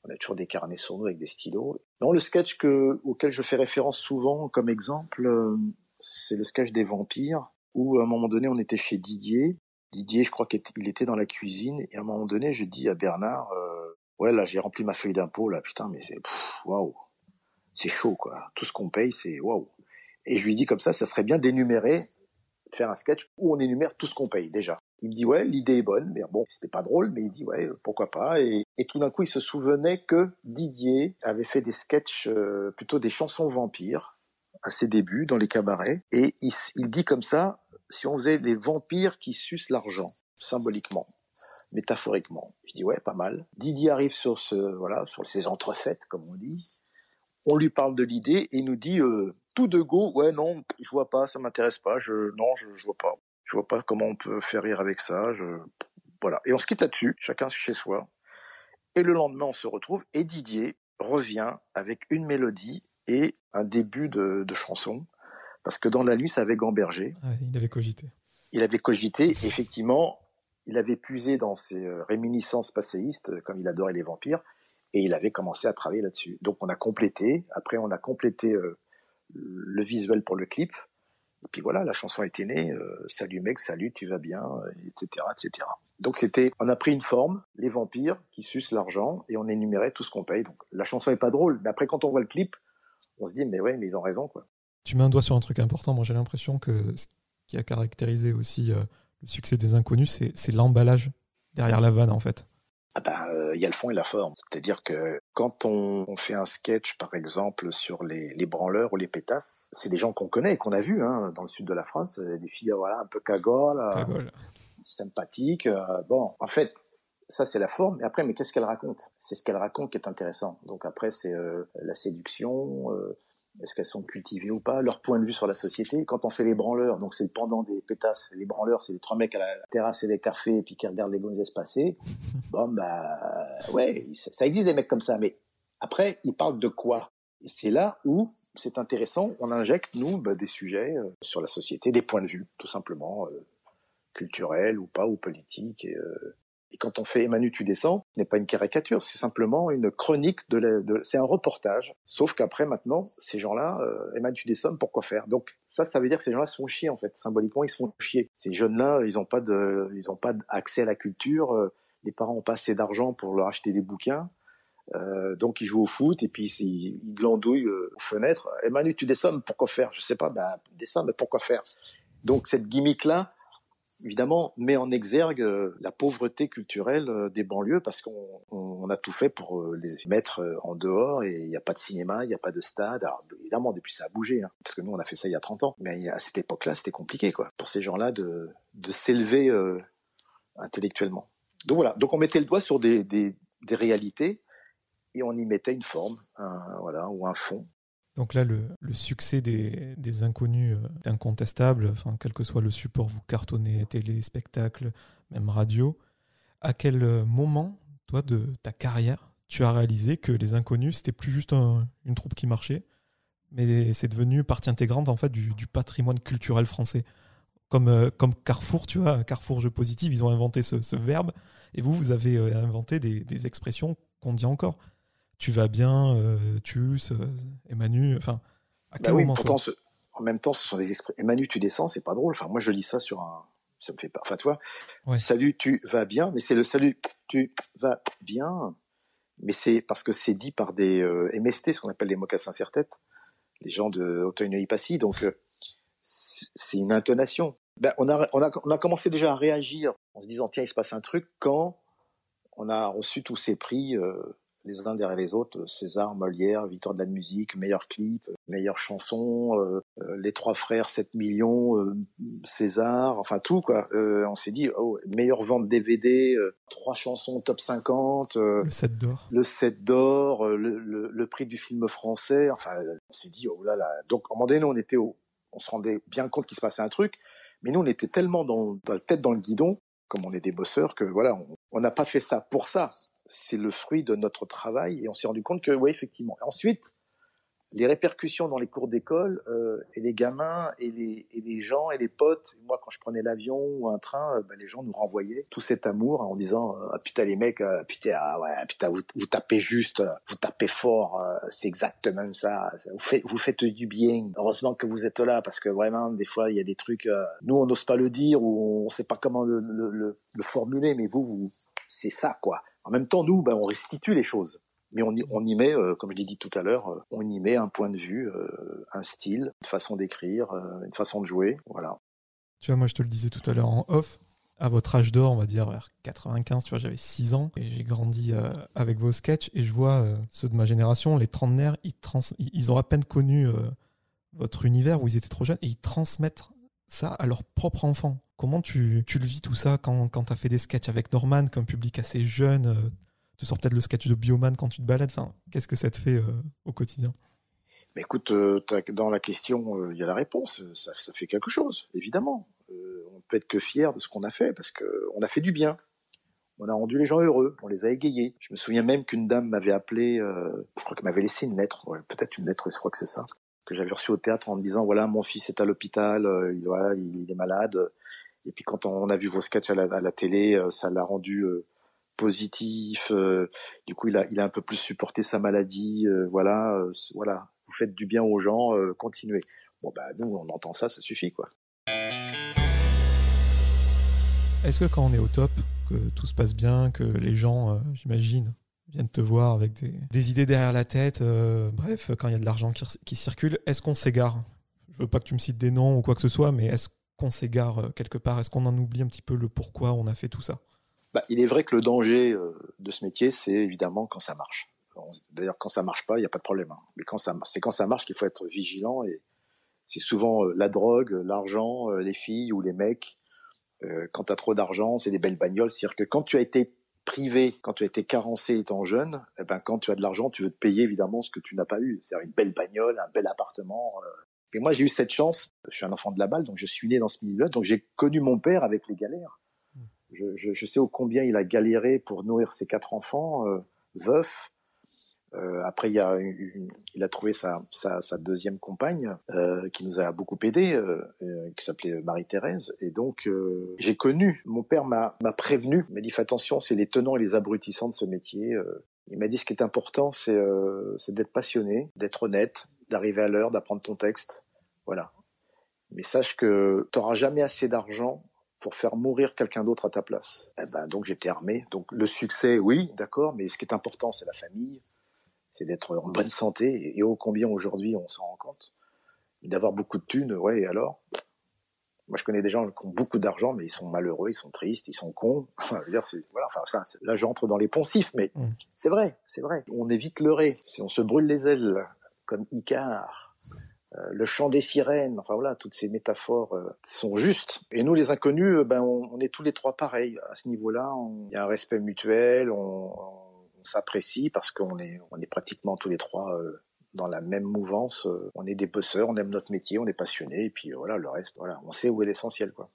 on a toujours des carnets sur nous avec des stylos. Non, le sketch que, auquel je fais référence souvent comme exemple, euh, c'est le sketch des vampires, où à un moment donné on était chez Didier. Didier, je crois qu'il était dans la cuisine, et à un moment donné, je dis à Bernard ouais, là, j'ai rempli ma feuille d'impôt, là, putain, mais c'est, waouh, c'est chaud, quoi. Tout ce qu'on paye, c'est waouh. Et je lui dis comme ça, ça serait bien d'énumérer, faire un sketch où on énumère tout ce qu'on paye, déjà. Il me dit, ouais, l'idée est bonne, mais bon, c'était pas drôle, mais il dit, ouais, pourquoi pas. Et, tout d'un coup, il se souvenait que Didier avait fait des sketchs, euh, plutôt des chansons vampires, à ses débuts, dans les cabarets. Et il, dit comme ça, si on faisait des vampires qui sucent l'argent, symboliquement métaphoriquement. Je dis ouais, pas mal. Didier arrive sur ce voilà, sur ces entrefaites comme on dit. On lui parle de l'idée et il nous dit euh, tout de go, ouais non, je vois pas, ça m'intéresse pas, je non, je, je vois pas. Je vois pas comment on peut faire rire avec ça, je voilà. Et on se quitte là-dessus, chacun chez soi. Et le lendemain, on se retrouve et Didier revient avec une mélodie et un début de, de chanson parce que dans la nuit, ça avait gambergé. Ah, il avait cogité. Il avait cogité, effectivement, il avait puisé dans ses euh, réminiscences passéistes, comme il adorait les vampires, et il avait commencé à travailler là-dessus. Donc on a complété, après on a complété euh, le visuel pour le clip, et puis voilà, la chanson était née, salut mec, salut, tu vas bien, etc., etc. Donc c'était, on a pris une forme, les vampires qui sucent l'argent, et on énumérait tout ce qu'on paye. Donc la chanson est pas drôle, mais après quand on voit le clip, on se dit mais ouais, mais ils ont raison quoi. Tu mets un doigt sur un truc important. Moi j'ai l'impression que ce qui a caractérisé aussi le succès des inconnus, c'est l'emballage. derrière la vanne en fait ah ben, euh, il y a le fond et la forme. C'est-à-dire que quand on, on, fait un sketch, par exemple, sur les, les branleurs ou les pétasses, c'est des gens qu'on connaît, qu'on a vus hein, dans le sud de la France, des filles voilà un peu cagole, euh, sympathiques. Euh, bon, en fait, ça c'est la forme. Et après, mais qu'est-ce qu'elle raconte C'est ce qu'elle raconte qui est intéressant. Donc après, c'est la séduction est-ce qu'elles sont cultivées ou pas, leur point de vue sur la société. Quand on fait les branleurs, donc c'est le pendant des pétasses, les branleurs, c'est les trois mecs à la terrasse et des cafés et puis qui regardent les gonzesses passer. <laughs> Bon, bah, ouais, ça existe des mecs comme ça, mais après, ils parlent de quoi? Et c'est là où c'est intéressant, on injecte, nous, bah, des sujets euh, sur la société, des points de vue, tout simplement, euh, culturels ou pas, ou politiques. Et, euh, et quand on fait Emmanuel tu descends, ce n'est pas une caricature, c'est simplement une chronique de, de c'est un reportage. Sauf qu'après maintenant, ces gens-là, euh, Emmanuel tu descends, pourquoi faire? Donc ça, ça veut dire que ces gens-là se font chier en fait. Symboliquement, ils se font chier. Ces jeunes-là, ils n'ont pas de, ils ont pas accès à la culture. Euh, les parents ont pas assez d'argent pour leur acheter des bouquins. Euh, donc ils jouent au foot et puis ils, ils glandouillent euh, aux fenêtres. Emmanuel, tu descends, pourquoi faire? Je sais pas, ben descends, mais pourquoi faire? Donc cette gimmick là, évidemment, met en exergue euh, la pauvreté culturelle euh, des banlieues parce qu'on a tout fait pour euh, les mettre en dehors et il n'y a pas de cinéma, il n'y a pas de stade. Alors, évidemment, depuis ça a bougé, hein, parce que nous on a fait ça il y a 30 ans, mais à cette époque-là c'était compliqué quoi, pour ces gens-là de, s'élever intellectuellement. Donc voilà, donc on mettait le doigt sur des, réalités et on y mettait une forme, voilà, ou un fond. Donc là, le, succès des, inconnus euh, est incontestable. Quel que soit le support, vous cartonnez, télé, spectacle, même radio. À quel euh, moment, toi, de ta carrière, tu as réalisé que les inconnus, c'était plus juste une troupe qui marchait, mais c'est devenu partie intégrante en fait du, patrimoine culturel français? Comme, euh, comme Carrefour, tu vois, Carrefour Jeu Positif, ils ont inventé ce, verbe, et vous, vous avez inventé des expressions qu'on dit encore tu vas bien, euh, tu, Emmanuel, enfin, à bah quel moment En même temps, ce sont des expressions. Emmanuel, tu descends, c'est pas drôle. Enfin, moi, je lis ça sur un. Ça me fait pas. Enfin, tu vois, salut, tu vas bien, mais c'est le salut, tu vas bien. Mais c'est parce que c'est dit par des euh, MST, ce qu'on appelle les mocassins serre-tête, les gens de Auteuil-Neuilly-Passy. Donc, euh, c'est une intonation. Ben, on, a, on, a, on a commencé déjà à réagir en se disant, tiens, il se passe un truc quand on a reçu tous ces prix les uns derrière les autres, César, Molière, Victoire de la musique, meilleur clip, meilleure chanson, euh, euh, les trois frères 7 millions, euh, César, enfin tout quoi. on s'est dit oh, meilleure vente DVD, trois chansons top 50, le 7 d'or, le 7 d'or, le, le, prix du film français. Enfin, on s'est dit oh là là. Donc à un moment donné, nous, on était au, on se rendait bien compte qu'il se passait un truc, mais nous on était tellement dans, dans la tête dans le guidon comme on est des bosseurs, que voilà, on n'a pas fait ça pour ça. C'est le fruit de notre travail et on s'est rendu compte que, oui, effectivement. Ensuite, les répercussions dans les cours d'école euh, et les gamins et les, et les gens et les potes. Moi, quand je prenais l'avion ou un train, euh, bah, les gens nous renvoyaient tout cet amour en disant ah, putain les mecs, euh, putain ah, ouais, putain vous, vous, tapez juste, vous tapez fort, c'est exactement ça. Vous faites, vous faites du bien. Heureusement que vous êtes là parce que vraiment des fois il y a des trucs, nous on n'ose pas le dire ou on sait pas comment le, le, le, le formuler, mais vous vous c'est ça quoi. En même temps nous, ben, on restitue les choses mais on y, met, euh, comme je l'ai dit tout à l'heure, euh, on y met un point de vue, euh, un style, une façon d'écrire, une façon de jouer, voilà. Tu vois, moi je te le disais tout à l'heure en off, à votre âge d'or, on va dire vers 95, tu vois, j'avais 6 ans et j'ai grandi avec vos sketchs et je vois ceux de ma génération, les trentenaires, ils, trans ils ont à peine connu votre univers où ils étaient trop jeunes et ils transmettent ça à leurs propres enfants. Comment tu, tu le vis tout ça quand, quand tu as fait des sketchs avec Norman, comme public assez jeune tu sors peut-être le sketch de Bioman quand tu te balades. Enfin, qu'est-ce que ça te fait euh, au quotidien? Mais écoute, euh, dans la question, euh, il y a la réponse. Ça, fait quelque chose, évidemment. on peut être que fier de ce qu'on a fait parce qu'on a fait du bien. On a rendu les gens heureux, on les a égayés. Je me souviens même qu'une dame m'avait appelé, je crois qu'elle m'avait laissé une lettre, peut-être une lettre, je crois que c'est ça, que j'avais reçue au théâtre en me disant voilà, mon fils est à l'hôpital, il, est malade. Et puis quand on a vu vos sketchs à la télé, ça l'a rendu positif. Euh, du coup, il a, un peu plus supporté sa maladie. Euh, voilà, euh, voilà. Vous faites du bien aux gens, continuez. Bon, bah nous, on entend ça, ça suffit, quoi. Est-ce que quand on est au top, que tout se passe bien, que les gens, j'imagine, viennent te voir avec des, idées derrière la tête, bref, quand il y a de l'argent qui, qui, circule, est-ce qu'on s'égare? Je veux pas que tu me cites des noms ou quoi que ce soit, mais est-ce qu'on s'égare quelque part? Est-ce qu'on en oublie un petit peu le pourquoi on a fait tout ça? Bah, Il est vrai que le danger de ce métier, c'est évidemment quand ça marche. D'ailleurs, quand ça marche pas, il n'y a pas de problème. Hein. Mais quand ça, c'est quand ça marche qu'il faut être vigilant. Et c'est souvent la drogue, l'argent, les filles ou les mecs. quand tu as trop d'argent, c'est des belles bagnoles. C'est-à-dire que quand tu as été privé, quand tu as été carencé étant jeune, eh ben, quand tu as de l'argent, tu veux te payer évidemment ce que tu n'as pas eu. C'est-à-dire une belle bagnole, un bel appartement. Et moi, j'ai eu cette chance. Je suis un enfant de la balle, donc je suis né dans ce milieu-là. Donc j'ai connu mon père avec les galères. Je, je, je, sais au combien il a galéré pour nourrir ses quatre enfants, euh, veuf. Euh, après, il, a il a trouvé sa, sa, sa deuxième compagne euh, qui nous a beaucoup aidé, euh, euh, qui s'appelait Marie-Thérèse. Et donc, euh, j'ai connu. Mon père m'a prévenu, m'a dit fais attention, c'est les tenants et les abrutissants de ce métier. il m'a dit ce qui est important, c'est d'être passionné, d'être honnête, d'arriver à l'heure, d'apprendre ton texte. Voilà. Mais sache que tu n'auras jamais assez d'argent pour faire mourir quelqu'un d'autre à ta place. Eh ben, donc j'étais armé. Donc le succès, oui, d'accord, mais ce qui est important, c'est la famille, c'est d'être en bonne santé. Et ô combien aujourd'hui on s'en rend compte? D'avoir beaucoup de thunes, ouais, et alors? Moi, je connais des gens qui ont beaucoup d'argent, mais ils sont malheureux, ils sont tristes, ils sont cons. <laughs> dire, voilà, enfin, ça, là, j'entre dans les poncifs, mais mmh. c'est vrai, c'est vrai. On est vite leurré. Si on se brûle les ailes, comme Icare, le chant des sirènes, enfin voilà, toutes ces métaphores euh, sont justes. Et nous, les inconnus, euh, ben, on, est tous les trois pareils. À ce niveau-là, il y a un respect mutuel, on, s'apprécie parce qu'on est, on est pratiquement tous les trois dans la même mouvance. on est des bosseurs, on aime notre métier, on est passionnés, et puis voilà, le reste, voilà, on sait où est l'essentiel, quoi.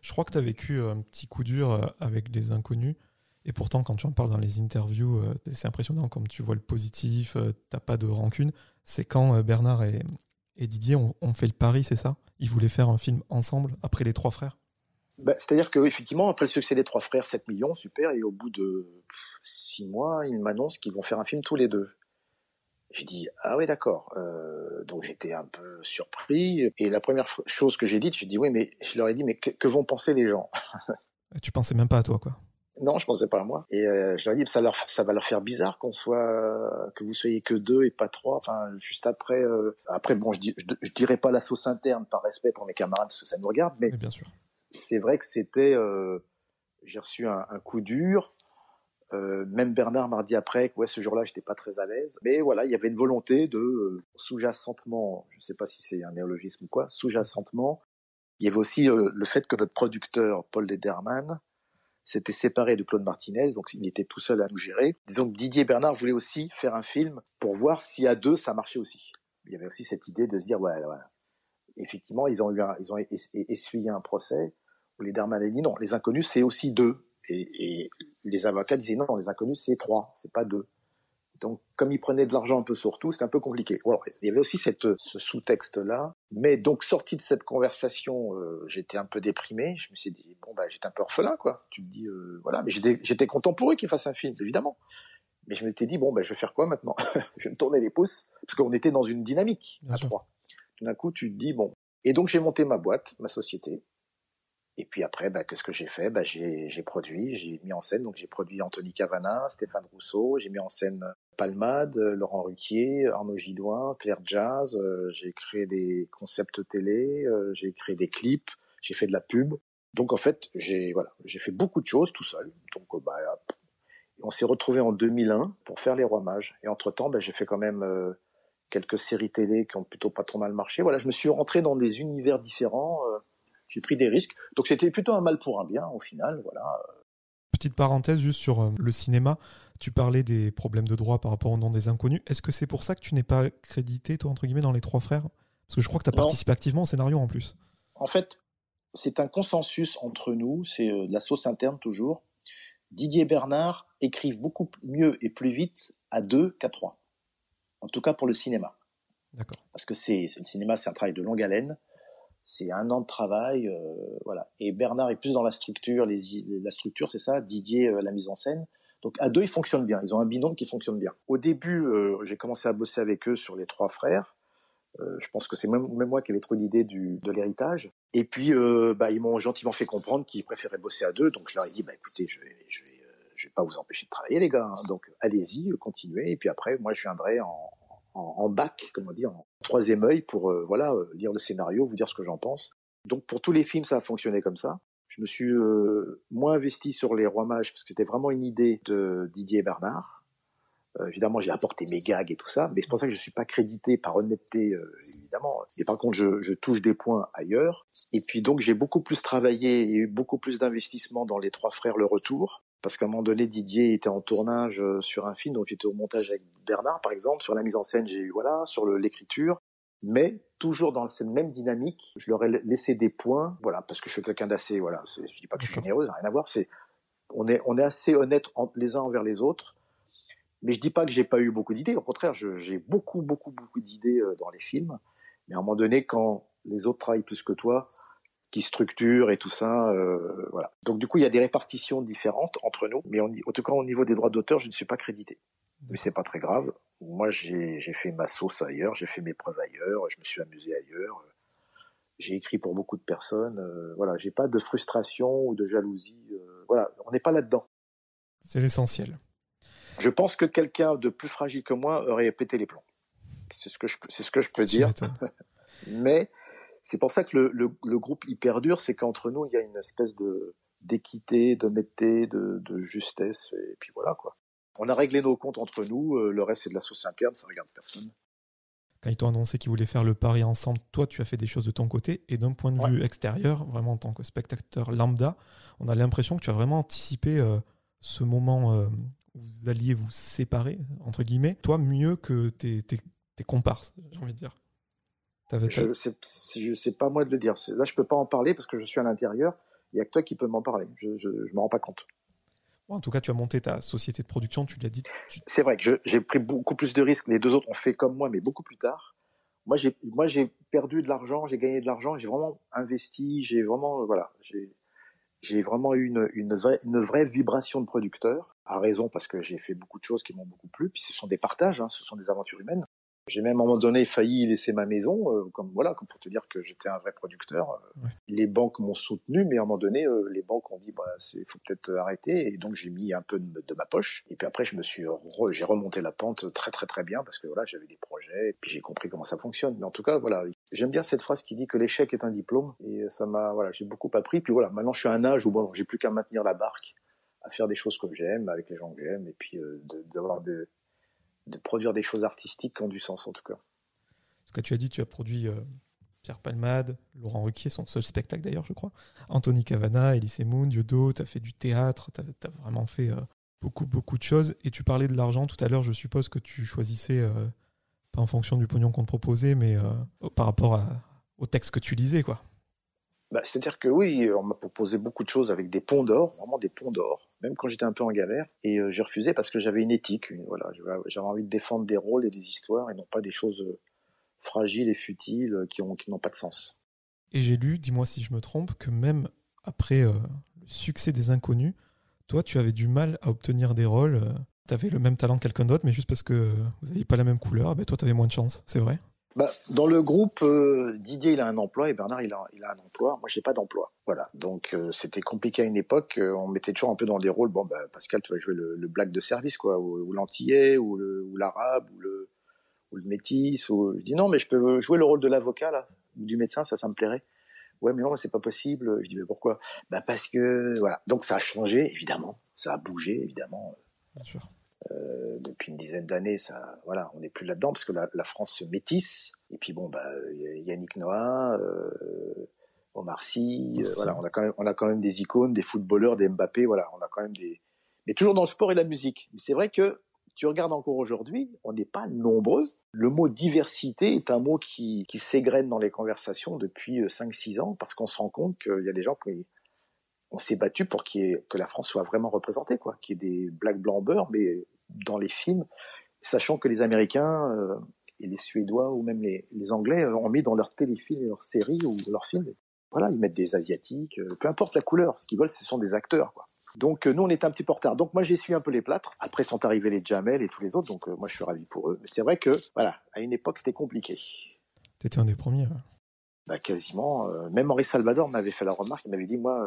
Je crois que tu as vécu un petit coup dur avec les inconnus. Et pourtant, quand tu en parles dans les interviews, c'est impressionnant comme tu vois le positif, t'as pas de rancune. C'est quand Bernard et, et Didier ont, fait le pari, c'est ça? Ils voulaient faire un film ensemble après les trois frères? Bah, C'est-à-dire qu'effectivement, après le succès des trois frères, 7 millions, super, et au bout de 6 mois, ils m'annoncent qu'ils vont faire un film tous les deux. J'ai dit ah oui d'accord. Euh, donc j'étais un peu surpris. Et la première chose que j'ai dite, j'ai dit oui mais je leur ai dit mais que vont penser les gens? Tu pensais même pas à toi quoi non, je pensais pas à moi. Et euh, je leur ai dit, ça, leur, ça va leur faire bizarre qu'on soit, que vous soyez que deux et pas trois. Enfin, juste après, euh, après bon, je, je, dirais pas la sauce interne par respect pour mes camarades parce que ça nous regarde, mais, bien sûr. C'est vrai que c'était, euh, j'ai reçu un, un, coup dur. Euh, même Bernard m'a dit après que ouais, ce jour-là, j'étais pas très à l'aise. Mais voilà, il y avait une volonté de euh, sous-jaccentement, je sais pas si c'est un néologisme ou quoi, sous-jaccentement. Il y avait aussi le fait que notre producteur Paul Lederman s'était séparé de Claude Martinez, donc il était tout seul à nous gérer. Disons que Didier Bernard voulait aussi faire un film pour voir si à deux ça marchait aussi. Il y avait aussi cette idée de se dire, ouais, effectivement, ils ont eu un, ils ont essuyé un procès où les Derman a dit non, les inconnus c'est aussi deux. Et, et, les avocats disaient non, les inconnus c'est trois, c'est pas deux. Donc, comme il prenait de l'argent un peu sur tout, c'était un peu compliqué. Il y avait aussi cette, ce sous-texte-là. Mais donc, sorti de cette conversation, euh, j'étais un peu déprimé. Je me suis dit, bon, bah, j'étais un peu orphelin, quoi. Tu me dis, euh, voilà. Mais j'étais content pour eux qu'ils fassent un film, évidemment. Mais je m'étais dit, bon, bah, je vais faire quoi maintenant? <laughs> Je vais me tourner les pouces. Parce qu'on était dans une dynamique à trois. Tout d'un coup, tu te dis, bon. Et donc, j'ai monté ma boîte, ma société. Et puis après, bah, qu'est-ce que j'ai fait? Bah, j'ai, produit, j'ai mis en scène. Donc j'ai produit Anthony Cavana, Stéphane Rousseau, j'ai mis en scène Palmade, Laurent Ruquier, Arnaud Gidouin, Claire Jazz. Euh, j'ai créé des concepts télé, euh, j'ai créé des clips, j'ai fait de la pub. Donc en fait, j'ai voilà, j'ai fait beaucoup de choses tout seul. Donc euh, bah, on s'est retrouvé en 2001 pour faire les Rois Mages. Et entre temps, bah, j'ai fait quand même quelques séries télé qui ont plutôt pas trop mal marché. Voilà, je me suis rentré dans des univers différents j'ai pris des risques. Donc c'était plutôt un mal pour un bien au final, voilà. Petite parenthèse juste sur euh, le cinéma. Tu parlais des problèmes de droit par rapport au nom des inconnus. Est-ce que c'est pour ça que tu n'es pas crédité, toi, entre guillemets, dans les trois frères? Parce que je crois que tu as participé activement au scénario en plus. En fait, c'est un consensus entre nous, c'est euh, la sauce interne toujours. Didier et Bernard écrivent beaucoup mieux et plus vite à deux qu'à trois. En tout cas pour le cinéma. D'accord. Parce que c'est le cinéma, c'est un travail de longue haleine c'est un an de travail, euh, voilà. Et Bernard est plus dans la structure, les, la structure, c'est ça? Didier, euh, la mise en scène. Donc à deux, ils fonctionnent bien. Ils ont un binôme qui fonctionne bien. Au début, euh, j'ai commencé à bosser avec eux sur les trois frères. je pense que c'est même, moi qui avais trouvé l'idée de l'héritage. Et puis, bah, ils m'ont gentiment fait comprendre qu'ils préféraient bosser à deux. Donc je leur ai dit, bah écoutez, je vais, je vais, je vais pas vous empêcher de travailler, les gars. Hein. Donc allez-y, continuez. Et puis après, moi, je viendrai en, en, bac, comme on dit, en troisième œil pour euh, voilà euh, lire le scénario, vous dire ce que j'en pense. Donc pour tous les films, ça a fonctionné comme ça. Je me suis euh, moins investi sur les rois mages parce que c'était vraiment une idée de Didier Bernard. Euh, évidemment, j'ai apporté mes gags et tout ça, mais c'est pour ça que je suis pas crédité par honnêteté, euh, évidemment. Et par contre, je, je, touche des points ailleurs. Et puis donc, j'ai beaucoup plus travaillé et eu beaucoup plus d'investissement dans les trois frères Le Retour, parce qu'à un moment donné, Didier était en tournage euh, sur un film, donc j'étais au montage avec Bernard, par exemple. Sur la mise en scène, j'ai eu voilà, sur l'écriture, mais toujours dans cette même dynamique. Je leur ai laissé des points, voilà, parce que je suis quelqu'un d'assez, voilà, je dis pas que je suis généreux, rien à voir. C'est on est on est assez honnête les uns envers les autres mais je dis pas que j'ai pas eu beaucoup d'idées. Au contraire, j'ai beaucoup, beaucoup, beaucoup d'idées euh, dans les films. Mais à un moment donné, quand les autres travaillent plus que toi, qui structurent et tout ça, euh, voilà. Donc du coup, il y a des répartitions différentes entre nous. Mais en tout cas, au niveau des droits d'auteur, je ne suis pas crédité. Mais c'est pas très grave. Moi, j'ai fait ma sauce ailleurs, j'ai fait mes preuves ailleurs, je me suis amusé ailleurs. J'ai écrit pour beaucoup de personnes. Euh, voilà, j'ai pas de frustration ou de jalousie. Euh, voilà, on n'est pas là-dedans. C'est l'essentiel. Je pense que quelqu'un de plus fragile que moi aurait pété les plombs. C'est ce que je, c'est ce que je peux dire. <laughs> Mais c'est pour ça que le, le, le groupe y perdure, c'est qu'entre nous, il y a une espèce de d'équité, d'honnêteté, de, de justesse, et puis voilà quoi. On a réglé nos comptes entre nous, euh, le reste c'est de la sauce interne, ça regarde personne. Quand ils t'ont annoncé qu'ils voulaient faire le pari ensemble, toi tu as fait des choses de ton côté, et d'un point de vue extérieur, vraiment en tant que spectateur lambda, on a l'impression que tu as vraiment anticipé euh, ce moment euh, vous alliez vous séparer, entre guillemets, toi mieux que tes, tes, tes comparses, j'ai envie de dire. Je sais, sais pas moi de le dire. Là, je peux pas en parler parce que je suis à l'intérieur. Il y a que toi qui peux m'en parler. Je, ne me rends pas compte. En tout cas, tu as monté ta société de production, tu l'as dit. C'est vrai que j'ai pris beaucoup plus de risques. Les deux autres ont fait comme moi, mais beaucoup plus tard. Moi, j'ai, moi, j'ai perdu de l'argent, j'ai gagné de l'argent, j'ai vraiment investi, j'ai vraiment, voilà, j'ai, j'ai vraiment eu une, une, vraie, une vraie vibration de producteur, à raison parce que j'ai fait beaucoup de choses qui m'ont beaucoup plu, puis ce sont des partages, hein, ce sont des aventures humaines. J'ai même à un moment donné failli laisser ma maison, euh, comme voilà, comme pour te dire que j'étais un vrai producteur. Euh, les banques m'ont soutenu, mais à un moment donné, euh, les banques ont dit bah c'est faut peut-être arrêter, et donc j'ai mis un peu de, ma poche. Et puis après, je me suis j'ai remonté la pente très très très bien parce que voilà, j'avais des projets, et puis j'ai compris comment ça fonctionne. Mais en tout cas, voilà, j'aime bien cette phrase qui dit que l'échec est un diplôme, et ça m'a voilà, j'ai beaucoup appris. Puis voilà, maintenant je suis à un âge où bon, j'ai plus qu'à maintenir la barque, à faire des choses que j'aime avec les gens que j'aime, et puis d'avoir de de produire des choses artistiques qui ont du sens en tout cas. Ce que tu as dit, tu as produit euh, Pierre Palmade, Laurent Ruquier, son seul spectacle d'ailleurs, je crois, Anthony Cavana, Elise Moon, Yodo, tu as fait du théâtre, tu as, vraiment fait euh, beaucoup, beaucoup de choses. Et tu parlais de l'argent tout à l'heure, je suppose que tu choisissais, euh, pas en fonction du pognon qu'on te proposait, mais par rapport au texte que tu lisais, quoi. Bah, C'est-à-dire que oui, on m'a proposé beaucoup de choses avec des ponts d'or, vraiment des ponts d'or, même quand j'étais un peu en galère. Et euh, j'ai refusé parce que j'avais une éthique. voilà, j'avais envie de défendre des rôles et des histoires et non pas des choses euh, fragiles et futiles euh, qui n'ont pas de sens. Et j'ai lu, dis-moi si je me trompe, que même après le succès des Inconnus, toi, tu avais du mal à obtenir des rôles. tu avais le même talent que quelqu'un d'autre, mais juste parce que vous n'aviez pas la même couleur, ben toi, tu avais moins de chance, c'est vrai? Bah, dans le groupe, euh, Didier il a un emploi et Bernard il a, un emploi. Moi j'ai pas d'emploi. Voilà. Donc euh, c'était compliqué à une époque. Euh, on mettait toujours un peu dans des rôles. Bon, bah, Pascal, tu vas jouer le, le black de service, quoi, ou, l'antillais, ou l'arabe, ou le, ou métis. Je dis non, mais je peux jouer le rôle de l'avocat là, ou du médecin, ça, ça me plairait. Ouais, mais non, c'est pas possible. Je dis mais pourquoi? Bah parce que voilà. Donc ça a changé évidemment. Ça a bougé évidemment. Bien sûr. Euh, depuis une dizaine d'années, ça, voilà, on n'est plus là-dedans parce que la, la, France se métisse. Et puis bon, bah, Yannick Noah, euh, Omar Sy, euh, voilà, on a quand même, on a quand même des icônes, des footballeurs, des Mbappé, voilà, on a quand même des, mais toujours dans le sport et la musique. Mais c'est vrai que tu regardes encore aujourd'hui, on n'est pas nombreux. Le mot diversité est un mot qui, qui s'égrène dans les conversations depuis 5-6 ans parce qu'on se rend compte qu'il y a des gens qui, on s'est battu pour que la France soit vraiment représentée, quoi, qu'il y ait des black blancs beurre, mais dans les films, sachant que les Américains euh, et les Suédois ou même les, Anglais euh, ont mis dans leurs téléfilms et leurs séries ou leurs films, voilà, ils mettent des Asiatiques, euh, peu importe la couleur, ce qu'ils veulent, ce sont des acteurs, quoi. Donc nous, on est un petit peu en retard. Donc moi, j'ai su un peu les plâtres. Après sont arrivés les Jamel et tous les autres. Donc moi, je suis ravi pour eux. Mais c'est vrai que, voilà, à une époque, c'était compliqué. T'étais un des premiers. Bah, quasiment. même Henri Salvador m'avait fait la remarque. Il m'avait dit, moi,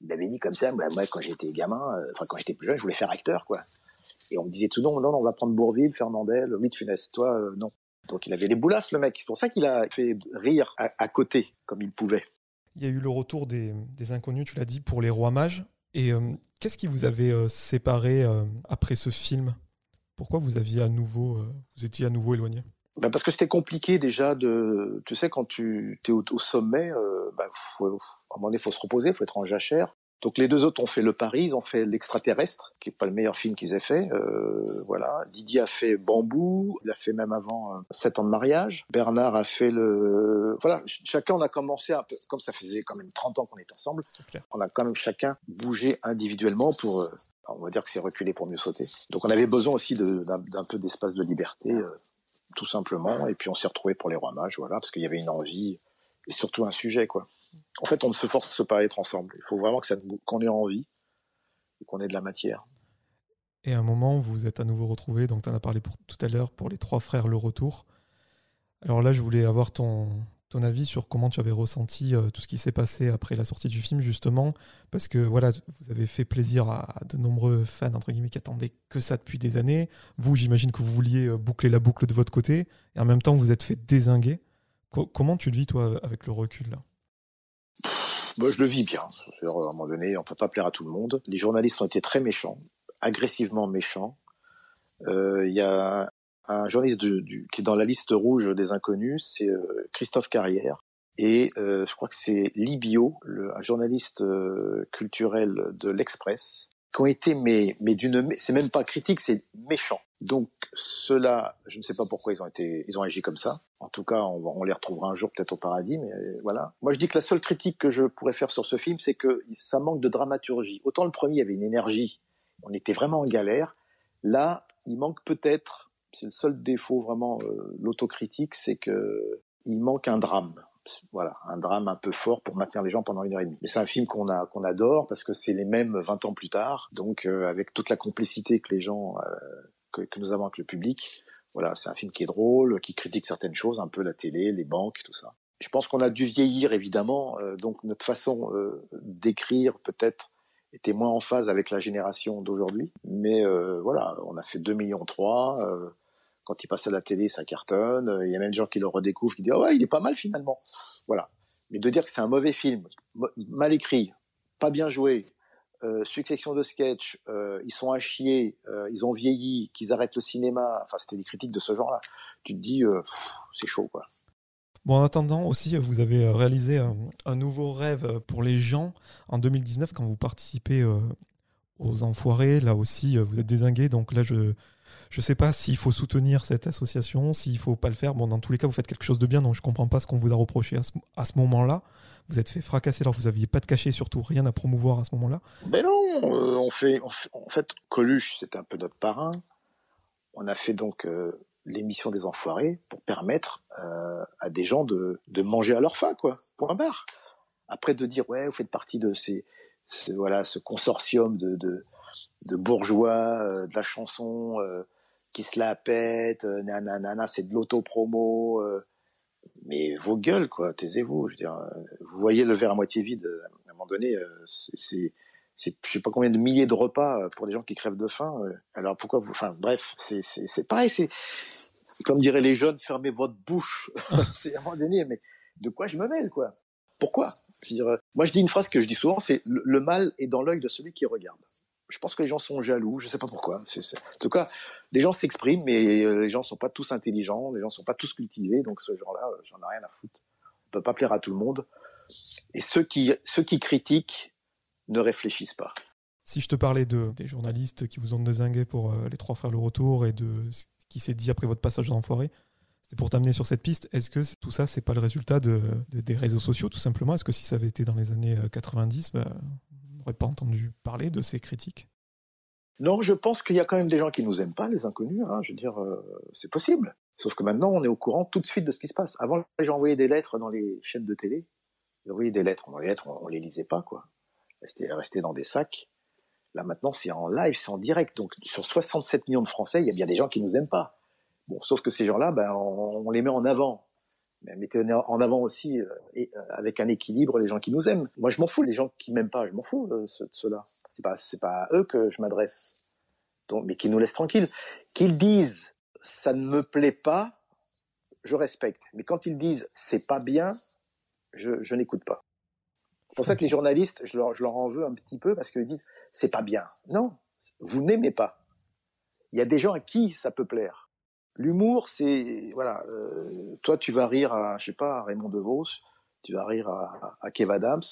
il m'avait dit comme ça, moi, quand j'étais gamin, enfin quand j'étais plus jeune, je voulais faire acteur, quoi. Et on me disait tout non, non, on va prendre Bourville, Fernandel, Louis de Funès. Toi, euh, non. Donc il avait des boulasses, le mec. C'est pour ça qu'il a fait rire à, côté, comme il pouvait. Il y a eu le retour des, inconnus, tu l'as dit, pour les rois mages. Et qu'est-ce qui vous avait séparé après ce film? Pourquoi vous aviez à nouveau, vous étiez à nouveau éloigné? Ben parce que c'était compliqué déjà de, tu sais, quand tu es au, sommet, euh, ben faut, à un moment donné, faut se reposer, faut être en jachère. Donc les deux autres ont fait le pari, ils ont fait l'extraterrestre, qui est pas le meilleur film qu'ils aient fait. Euh, voilà, Didier a fait Bambou, il a fait même avant euh, Sept ans de mariage. Bernard a fait le, voilà, chacun on a commencé un peu, comme ça faisait quand même 30 ans qu'on est ensemble, on a quand même chacun bougé individuellement pour, euh, on va dire que c'est reculé pour mieux sauter. Donc on avait besoin aussi d'un peu d'espace de liberté. Euh, tout simplement. Et puis on s'est retrouvé pour les rois mages, voilà, parce qu'il y avait une envie et surtout un sujet, quoi. En fait, on ne se force pas à être ensemble. Il faut vraiment que ça, qu'on ait envie et qu'on ait de la matière. Et à un moment, vous êtes à nouveau retrouvés, donc tu en as parlé tout à l'heure pour les trois frères Le Retour. Alors là, je voulais avoir ton, ton avis sur comment tu avais ressenti euh, tout ce qui s'est passé après la sortie du film, justement, parce que voilà, vous avez fait plaisir à, de nombreux fans, entre guillemets, qui attendaient que ça depuis des années. Vous, j'imagine que vous vouliez euh, boucler la boucle de votre côté, et en même temps, vous êtes fait désinguer. comment tu le vis, toi, avec le recul là? Moi, je le vis bien. À un moment donné, on peut pas plaire à tout le monde. Les journalistes ont été très méchants, agressivement méchants. Euh, il y a un journaliste du, qui est dans la liste rouge des inconnus, c'est euh, Christophe Carrière. Et euh, je crois que c'est Libio, le, un journaliste euh, culturel de l'Express, qui ont été, mais, c'est même pas critique, c'est méchant. Donc cela, je ne sais pas pourquoi ils ont été, ils ont agi comme ça. En tout cas, on, on les retrouvera un jour peut-être au paradis, mais voilà. Moi, je dis que la seule critique que je pourrais faire sur ce film, c'est que ça manque de dramaturgie. Autant le premier, avait une énergie, on était vraiment en galère. Là, il manque peut-être c'est le seul défaut vraiment euh, l'autocritique, c'est que il manque un drame. Voilà, un drame un peu fort pour maintenir les gens pendant une heure et demie. Mais c'est un film qu'on a qu'on adore parce que c'est les mêmes 20 ans plus tard, donc euh, avec toute la complicité que les gens euh, que, nous avons avec le public. Voilà, c'est un film qui est drôle, qui critique certaines choses, un peu la télé, les banques, tout ça. Je pense qu'on a dû vieillir évidemment, donc notre façon d'écrire peut-être était moins en phase avec la génération d'aujourd'hui. Mais voilà, on a fait 2 millions 3 quand il passe à la télé, ça cartonne. Il y a même des gens qui le redécouvrent, qui disent oh ouais, il est pas mal finalement. Voilà. Mais de dire que c'est un mauvais film, mal écrit, pas bien joué, euh, succession de sketchs, euh, ils sont à chier, euh, ils ont vieilli, qu'ils arrêtent le cinéma. Enfin, c'était des critiques de ce genre-là. Tu te dis, c'est chaud, quoi. Bon, en attendant aussi, vous avez réalisé un, un, nouveau rêve pour les gens en 2019 quand vous participez aux Enfoirés. Là aussi, vous êtes désingué. Donc là, je, je ne sais pas s'il faut soutenir cette association, s'il faut pas le faire. Bon, dans tous les cas, vous faites quelque chose de bien, donc je comprends pas ce qu'on vous a reproché à ce, moment-là. Vous êtes fait fracasser alors vous aviez pas de cachet, surtout rien à promouvoir à ce moment-là. Mais non, euh, on, fait, en fait, Coluche, c'est un peu notre parrain. On a fait donc euh, l'émission des Enfoirés pour permettre euh, à des gens de, manger à leur faim, quoi. Point barre. Après de dire ouais, vous faites partie de ces, ce, voilà, ce consortium de bourgeois de la chanson qui se la pète, euh, nanana, c'est de l'auto-promo. Euh, mais vos gueules, quoi, taisez-vous. Je veux dire, euh, vous voyez le verre à moitié vide. À un moment donné, c'est, c'est, je sais pas combien de milliers de repas pour des gens qui crèvent de faim. Alors pourquoi vous, enfin, bref, c'est pareil. C'est comme diraient les jeunes, fermez votre bouche. <laughs> c'est à un moment donné, mais de quoi je me mêle, quoi? Pourquoi? Je veux dire, Moi, je dis une phrase que je dis souvent, c'est le mal est dans l'œil de celui qui regarde je pense que les gens sont jaloux, je ne sais pas pourquoi. En tout cas, les gens s'expriment, mais euh, les gens ne sont pas tous intelligents, les gens ne sont pas tous cultivés, donc ce genre-là, euh, j'en ai rien à foutre. On peut pas plaire à tout le monde. Et ceux qui, ceux qui critiquent ne réfléchissent pas. Si je te parlais de, des journalistes qui vous ont désingué pour euh, les trois frères le retour et de ce qui s'est dit après votre passage dans l'enfoiré, c'était pour t'amener sur cette piste. Est-ce que tout ça, c'est pas le résultat de, des réseaux sociaux, tout simplement? Est-ce que si ça avait été dans les années 90, n'aurait pas entendu parler de ces critiques Non, je pense qu'il y a quand même des gens qui nous aiment pas, les inconnus. Hein, je veux dire, euh, c'est possible. Sauf que maintenant, on est au courant tout de suite de ce qui se passe. Avant, les gens envoyaient des lettres dans les chaînes de télé. Ils des lettres. On les lettres, on, les lisait pas, quoi. Rester dans des sacs. Là, maintenant, c'est en live, c'est en direct. Donc, sur 67 millions de Français, il y a bien des gens qui nous aiment pas. Bon, sauf que ces gens-là, ben, on les met en avant mais mettez en avant aussi euh, et, euh, avec un équilibre les gens qui nous aiment. Moi, je m'en fous les gens qui m'aiment pas, je m'en fous de, ce, de ceux-là. C'est pas c'est pas à eux que je m'adresse. Donc, mais qu'ils nous laissent tranquilles. Qu'ils disent ça ne me plaît pas, je respecte. Mais quand ils disent c'est pas bien, je, je n'écoute pas. C'est pour ça que les journalistes, je leur, je leur en veux un petit peu parce qu'ils disent c'est pas bien. Non, vous n'aimez pas. Il y a des gens à qui ça peut plaire. L'humour, c'est voilà. Euh, toi, tu vas rire à, je sais pas, à Raymond DeVos, tu vas rire à, à Kev Adams.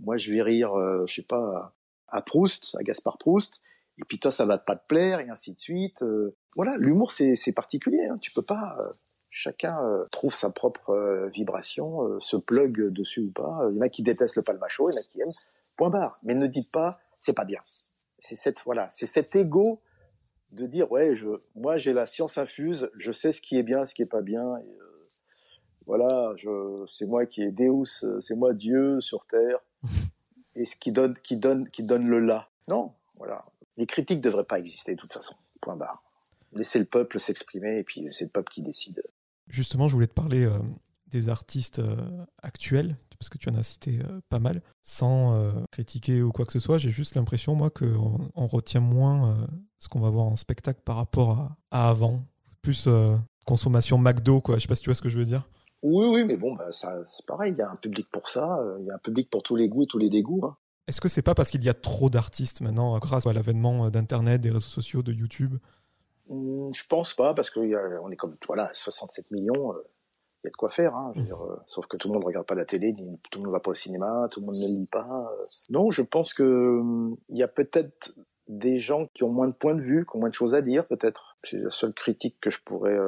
Moi, je vais rire, euh, je sais pas, à Proust, à Gaspard Proust. Et puis toi, ça va pas te plaire, et ainsi de suite. Euh, voilà, l'humour, c'est particulier. Hein. Tu peux pas. Euh, chacun trouve sa propre vibration, se plug dessus ou pas. Il y en a qui détestent le palmacho, il y en a qui aiment. Point barre. Mais ne dites pas, c'est pas bien. C'est cette voilà, c'est cet ego de dire ouais, je, moi j'ai la science infuse, je sais ce qui est bien, ce qui est pas bien. Et, voilà, je, c'est moi qui est Deus, c'est moi Dieu sur terre, <laughs> et ce qui donne, qui donne, qui donne le là. Non, voilà. Les critiques ne devraient pas exister de toute façon. Point barre. Laissez le peuple s'exprimer et puis c'est le peuple qui décide. Justement, je voulais te parler euh, des artistes euh, actuels, parce que tu en as cité euh, pas mal, sans critiquer ou quoi que ce soit. J'ai juste l'impression, moi, qu'on on retient moins ce qu'on va voir en spectacle par rapport à, à avant. Plus consommation McDo, quoi. Je sais pas si tu vois ce que je veux dire. Oui, oui, mais bon, bah, ça, c'est pareil. Il y a un public pour ça. Euh, il y a un public pour tous les goûts et tous les dégoûts. Hein. Est-ce que c'est pas parce qu'il y a trop d'artistes maintenant, grâce à l'avènement euh, d'Internet, des réseaux sociaux, de YouTube? Mmh, Je pense pas, parce qu'on est comme voilà, 67 millions. Euh, il y a de quoi faire. Hein, mmh. sauf que tout le monde ne regarde pas la télé, tout le monde ne va pas au cinéma, tout le monde ne lit pas. Non, je pense que mmh, il y a peut-être des gens qui ont moins de points de vue, qui ont moins de choses à dire, peut-être. C'est la seule critique que je pourrais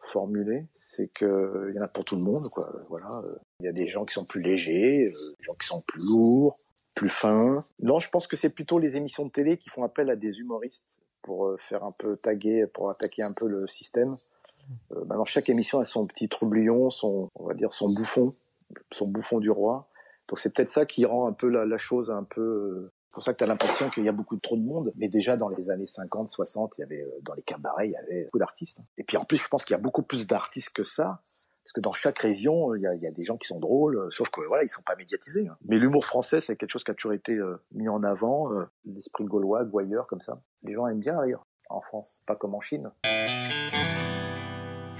formulé, c'est que il y en a pour tout le monde, quoi. Voilà, il y a des gens qui sont plus légers, euh, des gens qui sont plus lourds, plus fins. Non, je pense que c'est plutôt les émissions de télé qui font appel à des humoristes pour euh, faire un peu taguer, pour attaquer un peu le système. Euh, maintenant, chaque émission a son petit troublion, son, on va dire, son bouffon, son bouffon du roi. Donc c'est peut-être ça qui rend un peu la, chose un peu c'est pour ça que tu as l'impression qu'il y a beaucoup trop de monde. Mais déjà, dans les années 50, 60, il y avait, euh, dans les cabarets, il y avait beaucoup d'artistes. Et puis en plus, je pense qu'il y a beaucoup plus d'artistes que ça. Parce que dans chaque région, il y, a, il y a des gens qui sont drôles, euh, sauf que voilà, ils sont pas médiatisés. Hein. Mais l'humour français, c'est quelque chose qui a toujours été euh, mis en avant, l'esprit gaulois, gouailleur, comme ça. Les gens aiment bien rire en France, pas comme en Chine.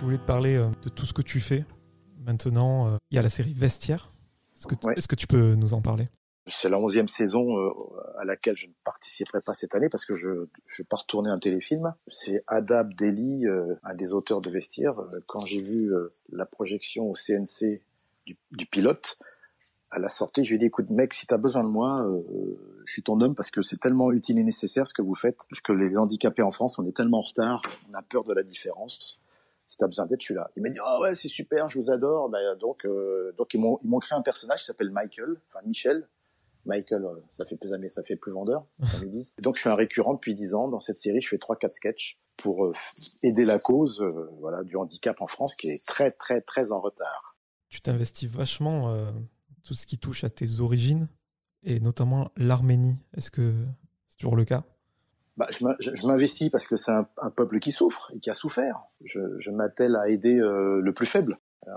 Je voulais te parler de tout ce que tu fais. Maintenant, il y a la série Vestiaire. Est-ce que, tu peux nous en parler? C'est la onzième saison euh, à laquelle je ne participerai pas cette année parce que je je pars tourner un téléfilm. C'est Adab Deli, euh, un des auteurs de Vestiaire. Euh, quand j'ai vu la projection au CNC du, du, pilote, à la sortie, je lui ai dit écoute mec, si tu as besoin de moi, je suis ton homme parce que c'est tellement utile et nécessaire ce que vous fêtes. Parce que les handicapés en France, on est tellement en retard, on a peur de la différence si t'as besoin d'aide, je suis là. Il m'a dit, ah ouais, c'est super, je vous adore. Ben, donc, donc ils m'ont, ils m'ont créé un personnage qui s'appelle Michael, enfin Michel, Michael, euh, ça fait plus ça fait plus vendeur, comme ils disent. donc je suis un récurrent depuis dix ans dans cette série. Je fais trois, quatre sketchs pour euh, aider la cause, euh, voilà, du handicap en France qui est très, très, très en retard. Tu t'investis vachement tout ce qui touche à tes origines et notamment l'Arménie. Est-ce que c'est toujours le cas? Bah, je m'investis parce que c'est un, peuple qui souffre et qui a souffert. Je, je m'attelle à aider le plus faible.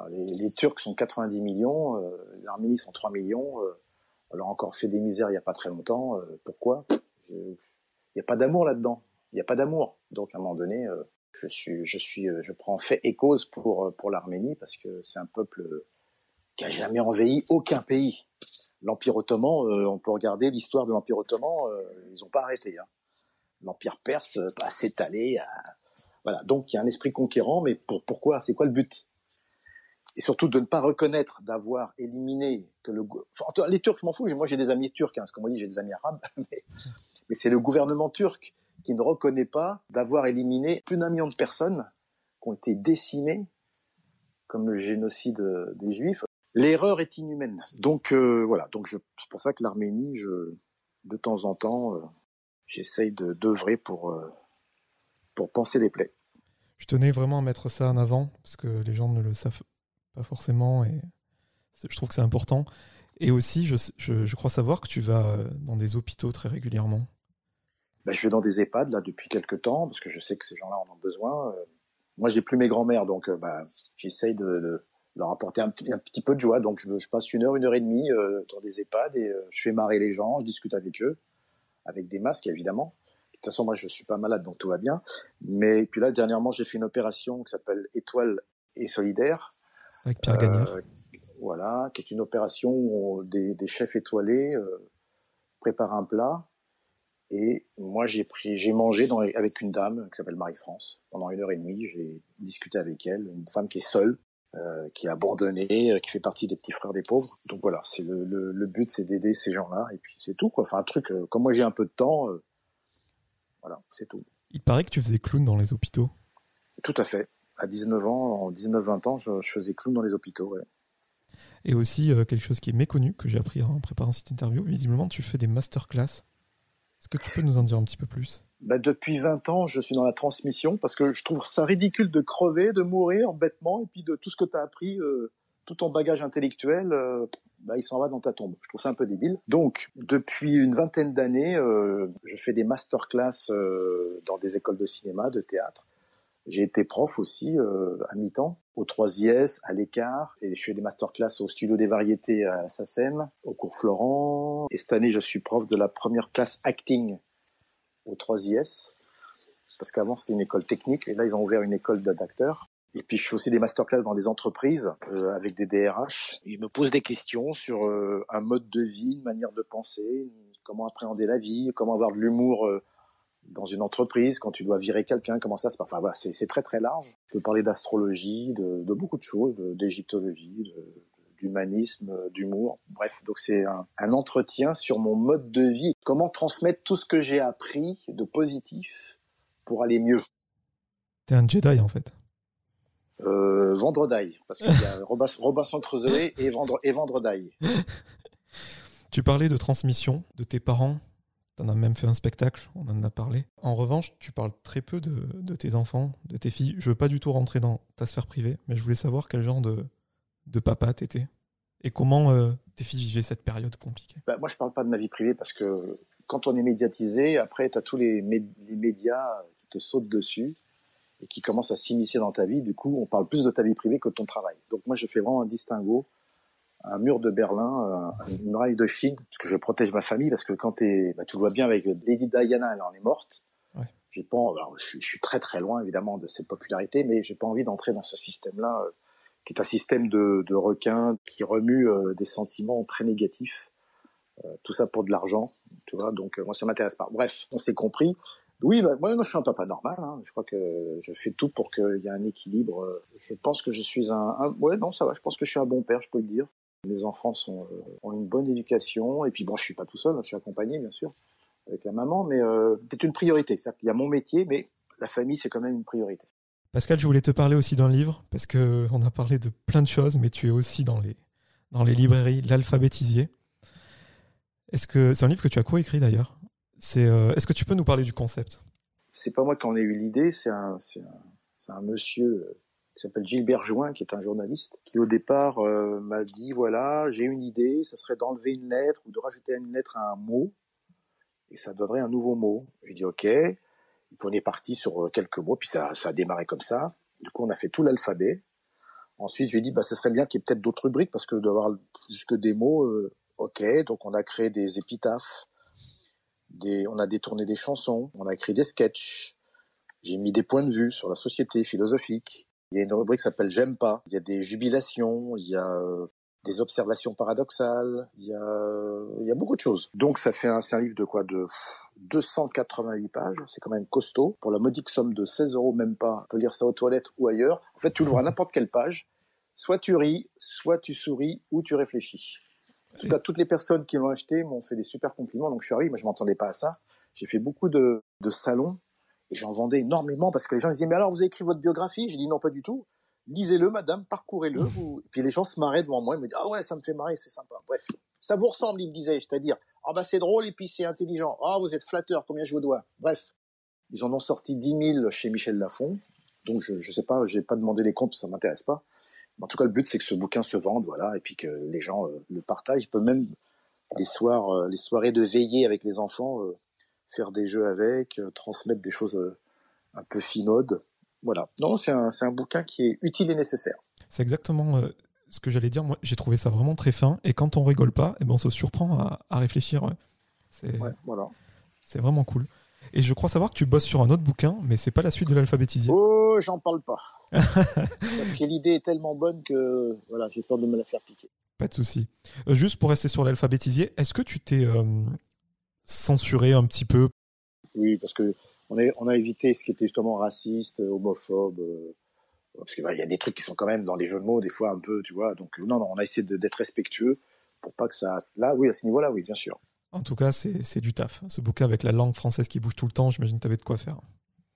Les, les, Turcs sont 90 millions, l'Arménie sont 3 millions. On leur a encore fait des misères il n'y a pas très longtemps. Euh, pourquoi? Il n'y a pas d'amour là-dedans. Il n'y a pas d'amour. Donc à un moment donné, euh, je euh, prends fait et cause pour l'Arménie parce que c'est un peuple qui a jamais envahi aucun pays. L'Empire ottoman, on peut regarder l'histoire de l'Empire ottoman, ils n'ont pas arrêté. Hein. L'Empire perse bah, s'est allé. Voilà, donc il y a un esprit conquérant, mais pour, pourquoi C'est quoi le but? Et surtout de ne pas reconnaître d'avoir éliminé que le les Turcs je m'en fous moi j'ai des amis turcs hein, comme on dit j'ai des amis arabes <laughs> mais, c'est le gouvernement turc qui ne reconnaît pas d'avoir éliminé plus d'un million de personnes qui ont été décimées comme le génocide des juifs. L'erreur est inhumaine. Donc euh, voilà. Donc c'est pour ça que l'Arménie de temps en temps euh, j'essaye de d'œuvrer pour euh, pour penser les plaies je tenais vraiment à mettre ça en avant parce que les gens ne le savent pas forcément, et je trouve que c'est important. Et aussi, je, je, crois savoir que tu vas euh, dans des hôpitaux très régulièrement. Ben, je vais dans des EHPAD là depuis quelques temps parce que je sais que ces gens-là en ont besoin. Euh, moi, j'ai plus mes grands-mères, donc bah, j'essaye de, leur apporter un petit, un petit, peu de joie. Donc, je, je, passe une heure, une heure et demie dans des EHPAD et je fais marrer les gens, je discute avec eux, avec des masques évidemment. De toute façon, moi, je suis pas malade, donc tout va bien. Mais puis là, dernièrement, j'ai fait une opération qui s'appelle Étoile et solidaire, avec Pierre Gagnard. Euh, voilà, qui est une opération où des, chefs étoilés euh, préparent un plat. Et moi, j'ai pris, j'ai mangé dans, avec une dame qui s'appelle Marie-France pendant une heure et demie. J'ai discuté avec elle, une femme qui est seule, euh, qui est abandonnée, euh, qui fait partie des petits frères des pauvres. Donc voilà, c'est le, le, but, c'est d'aider ces gens-là. Et puis c'est tout, quoi. Enfin, un truc, euh, comme moi j'ai un peu de temps, voilà, c'est tout. Il paraît que tu faisais clown dans les hôpitaux. Tout à fait. À 19 ans, en 19-20 ans, je, faisais clown dans les hôpitaux, ouais. Et aussi, quelque chose qui est méconnu, que j'ai appris en préparant cette interview, visiblement, tu fais des masterclass. Est-ce que tu peux nous en dire un petit peu plus? Bah, depuis 20 ans, je suis dans la transmission parce que je trouve ça ridicule de crever, de mourir bêtement, et puis de tout ce que tu as appris, euh, tout ton bagage intellectuel, euh, bah, il s'en va dans ta tombe. Je trouve ça un peu débile. Donc, depuis une vingtaine d'années, euh, je fais des masterclass dans des écoles de cinéma, de théâtre. J'ai été prof aussi à mi-temps, au 3IS, à l'écart, et je fais des masterclass au Studio des Variétés à SACEM, au cours Florent. Et cette année, je suis prof de la première classe acting au 3IS, parce qu'avant c'était une école technique, et là ils ont ouvert une école d'acteurs. Et puis je fais aussi des masterclass dans des entreprises euh, avec des DRH. Ils me posent des questions sur euh, un mode de vie, une manière de penser, comment appréhender la vie, comment avoir de l'humour euh, dans une entreprise, quand tu dois virer quelqu'un, comment ça se passe. Enfin, voilà, c'est très très large. Je peux parler d'astrologie, de, de, beaucoup de choses, d'égyptologie, d'humanisme, d'humour. Bref, donc c'est un, un, entretien sur mon mode de vie. Comment transmettre tout ce que j'ai appris de positif pour aller mieux? T'es un Jedi en fait. Euh, Vendredi, parce qu'il y a <laughs> Robinson Crusoe et, Vendre, et Vendredi. <laughs> tu parlais de transmission de tes parents. Tu en as même fait un spectacle, on en a parlé. En revanche, tu parles très peu de, de tes enfants, de tes filles. Je veux pas du tout rentrer dans ta sphère privée, mais je voulais savoir quel genre de, de papa t'étais Et comment euh, tes filles vivaient cette période compliquée? Bah, Moi, je parle pas de ma vie privée parce que quand on est médiatisé, après, tu as tous les, médias qui te sautent dessus et qui commencent à s'immiscer dans ta vie. Du coup, on parle plus de ta vie privée que de ton travail. Donc moi, je fais vraiment un distinguo, un mur de Berlin, une muraille de Chine, parce que je protège ma famille, parce que quand es, bah, tu le vois bien avec Lady Diana, elle en est morte. J'ai pas, je, suis très très loin évidemment de cette popularité, mais j'ai pas envie d'entrer dans ce système-là euh, qui est un système de, de requins qui remue euh, des sentiments très négatifs. Euh, tout ça pour de l'argent, tu vois. Donc euh, moi ça m'intéresse pas. Bref, on s'est compris. Oui, bah, moi, je suis un papa normal. Hein. Je crois que je fais tout pour qu'il y ait un équilibre. Je pense que je suis un, un, ouais non ça va. Je pense que je suis un bon père, je peux le dire. Les enfants sont, ont une bonne éducation et puis bon, je suis pas tout seul. Je suis accompagné bien sûr avec la maman, mais euh, c'est une priorité. Il y a mon métier, mais la famille c'est quand même une priorité. Pascal, je voulais te parler aussi d'un livre, parce qu'on a parlé de plein de choses, mais tu es aussi dans les, dans les librairies, l'alphabétisier. Est-ce que c'est un livre que tu as coécrit d'ailleurs euh, Est-ce que tu peux nous parler du concept? C'est pas moi qui en ai eu l'idée, c'est un, un, monsieur euh, qui s'appelle Gilbert Join, qui est un journaliste, qui au départ euh, m'a dit voilà, j'ai une idée, ça serait d'enlever une lettre ou de rajouter une lettre à un mot, et ça donnerait un nouveau mot. J'ai dit ok on est parti sur euh, quelques mots, puis ça, a démarré comme ça. Du coup, on a fait tout l'alphabet. Ensuite, je lui ai dit, bah, ce serait bien qu'il y ait peut-être d'autres rubriques, parce que d'avoir plus que des mots, euh, ok. Donc, on a créé des épitaphes, on a détourné des chansons, on a écrit des sketchs. J'ai mis des points de vue sur la société philosophique. Il y a une rubrique qui s'appelle J'aime pas. Il y a des jubilations, il y a euh, des observations paradoxales, il y a, il y a beaucoup de choses. Donc ça fait un, c'est un livre de quoi? De 288 pages, c'est quand même costaud. Pour la modique somme de 16 euros, même pas, on peut lire ça aux toilettes ou ailleurs. En fait, tu l'ouvres à n'importe quelle page, soit tu ris, soit tu souris, ou tu réfléchis. Tout toutes les personnes qui l'ont acheté m'ont fait des super compliments, donc je suis ravi. Moi, je m'entendais pas à ça. J'ai fait beaucoup de, de salons et j'en vendais énormément parce que les gens disaient mais alors vous avez écrit votre biographie J'ai dit non pas du tout lisez-le, madame, parcourez-le. Vous... puis les gens se marraient devant moi, ils me disaient, ah ouais, ça me fait marrer, c'est sympa. Bref, ça vous ressemble, il me disait, c'est-à-dire, ah bah c'est drôle et puis c'est intelligent. Ah, vous êtes flatteur, combien je vous dois? Bref, ils en ont sorti 10 000 chez Michel Lafon. Donc je, je sais pas, j'ai pas demandé les comptes, ça m'intéresse pas. en tout cas, le but c'est que ce bouquin se vende, voilà, et puis que les gens euh, le partagent. Ils peuvent même les soirs, euh, les soirées de veillée avec les enfants, euh, faire des jeux avec, transmettre des choses un peu finaudes. Voilà. Non, c'est un, un, bouquin qui est utile et nécessaire. C'est exactement euh, ce que j'allais dire. Moi, j'ai trouvé ça vraiment très fin. Et quand on rigole pas, eh ben, on se surprend à, à réfléchir. C'est voilà. vraiment cool. Et je crois savoir que tu bosses sur un autre bouquin, mais c'est pas la suite de l'alphabétisier. Oh j'en parle pas. <laughs> Parce que l'idée est tellement bonne que voilà, j'ai peur de me la faire piquer. Pas de souci. Euh, juste pour rester sur l'alphabétisier, est-ce que tu t'es euh, censuré un petit peu? Oui, parce que on, est, on a évité ce qui était justement raciste, homophobe. euh, parce qu'il y a des trucs qui sont quand même dans les jeux de mots, des fois un peu, tu vois. Donc, non, non, on a essayé d'être respectueux pour pas que ça. Là, oui, à ce niveau-là, oui, bien sûr. En tout cas, c'est c'est du taf. Ce bouquin avec la langue française qui bouge tout le temps, j'imagine que tu avais de quoi faire.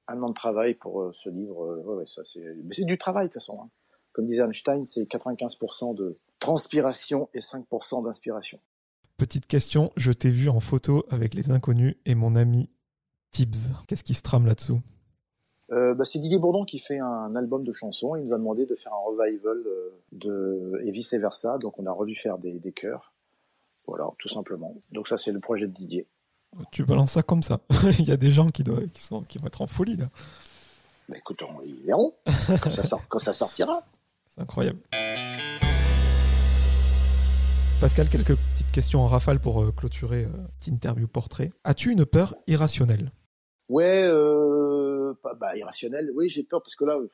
Un an de travail pour euh, ce livre, euh, ouais, ouais, ça c'est. Mais c'est du travail de toute façon. hein. Comme disait Einstein, c'est 95% de transpiration et 5% d'inspiration. Petite question, je t'ai vu en photo avec les inconnus et mon ami Tibbs. Qu'est-ce qui se trame là-dessous Euh, bah, c'est Didier Bourdon qui fait un album de chansons. Il nous a demandé de faire un revival euh, de et vice versa. Donc on a redû faire des, des chœurs. Voilà, tout simplement. Donc ça c'est le projet de Didier. Tu balances ça comme ça. <laughs> Il y a des gens qui, doivent, qui, sont, qui vont être en folie là. Bah, écoute, on, ils verront quand ça, sort- quand ça sortira. C'est incroyable. Pascal, quelques petites questions en rafale pour euh, clôturer euh, cette interview portrait. As-tu une peur irrationnelle? Ouais, euh, bah, irrationnel. Oui, j'ai peur parce que là, euh,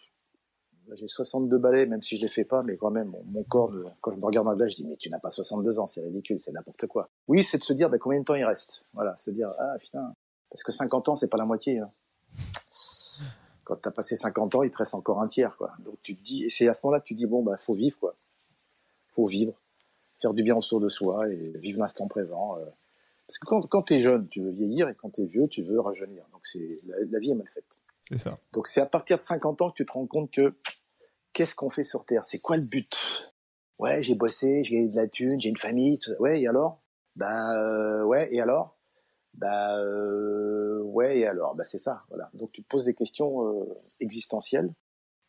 j'ai 62 balais, même si je les fais pas, mais quand même, mon, corps, quand je me regarde dans le glace, je dis, mais tu n'as pas 62 ans, c'est ridicule, c'est n'importe quoi. Oui, c'est de se dire, bah, combien de temps il reste? Voilà, se dire, ah, putain. Parce que 50 ans, c'est pas la moitié. hein. Quand t'as passé 50 ans, il te reste encore un tiers, quoi. Donc tu te dis, et c'est à ce moment-là que tu dis, bon, bah, faut vivre, quoi. Faut vivre. Faire du bien autour de soi et vivre l'instant présent. euh. Parce que quand, quand t'es jeune, tu veux vieillir, et quand t'es vieux, tu veux rajeunir. Donc c'est, la, la vie est mal faite. C'est ça. Donc c'est à partir de 50 ans que tu te rends compte que qu'est-ce qu'on fait sur Terre? C'est quoi le but? Ouais, j'ai bossé, j'ai gagné de la thune, j'ai une famille. Tout ça. Ouais, et alors? Bah euh, ouais, et alors? Bah euh, ouais, et alors? Bah c'est ça, voilà. Donc tu te poses des questions euh, existentielles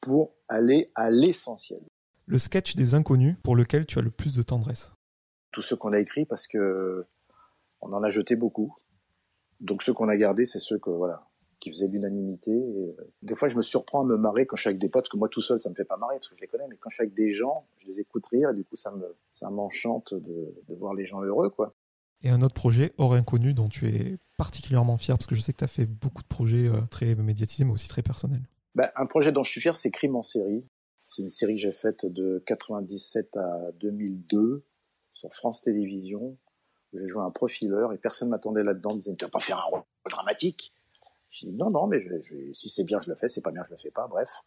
pour aller à l'essentiel. Le sketch des inconnus pour lequel tu as le plus de tendresse. Tous ceux qu'on a écrits parce que on en a jeté beaucoup. Donc ceux qu'on a gardés, c'est ceux que voilà qui faisaient l'unanimité. Euh, Des fois, je me surprends à me marrer quand je suis avec des potes, que moi tout seul, ça me fait pas marrer parce que je les connais, mais quand je suis avec des gens, je les écoute rire et du coup, ça me ça m'enchante de, de voir les gens heureux, quoi. Et un autre projet hors inconnu dont tu es particulièrement fier, parce que je sais que tu as fait beaucoup de projets euh, très médiatisés, mais aussi très personnels. Bah, un projet dont je suis fier, c'est Crime en série. C'est une série que j'ai faite de 97 à 2002 sur France Télévisions. J'ai joué un profileur et personne m'attendait là-dedans. Me disait, tu vas pas faire un rôle dramatique Je dis, non, non, mais je je si c'est bien, je le fais. C'est pas bien, je le fais pas. Bref.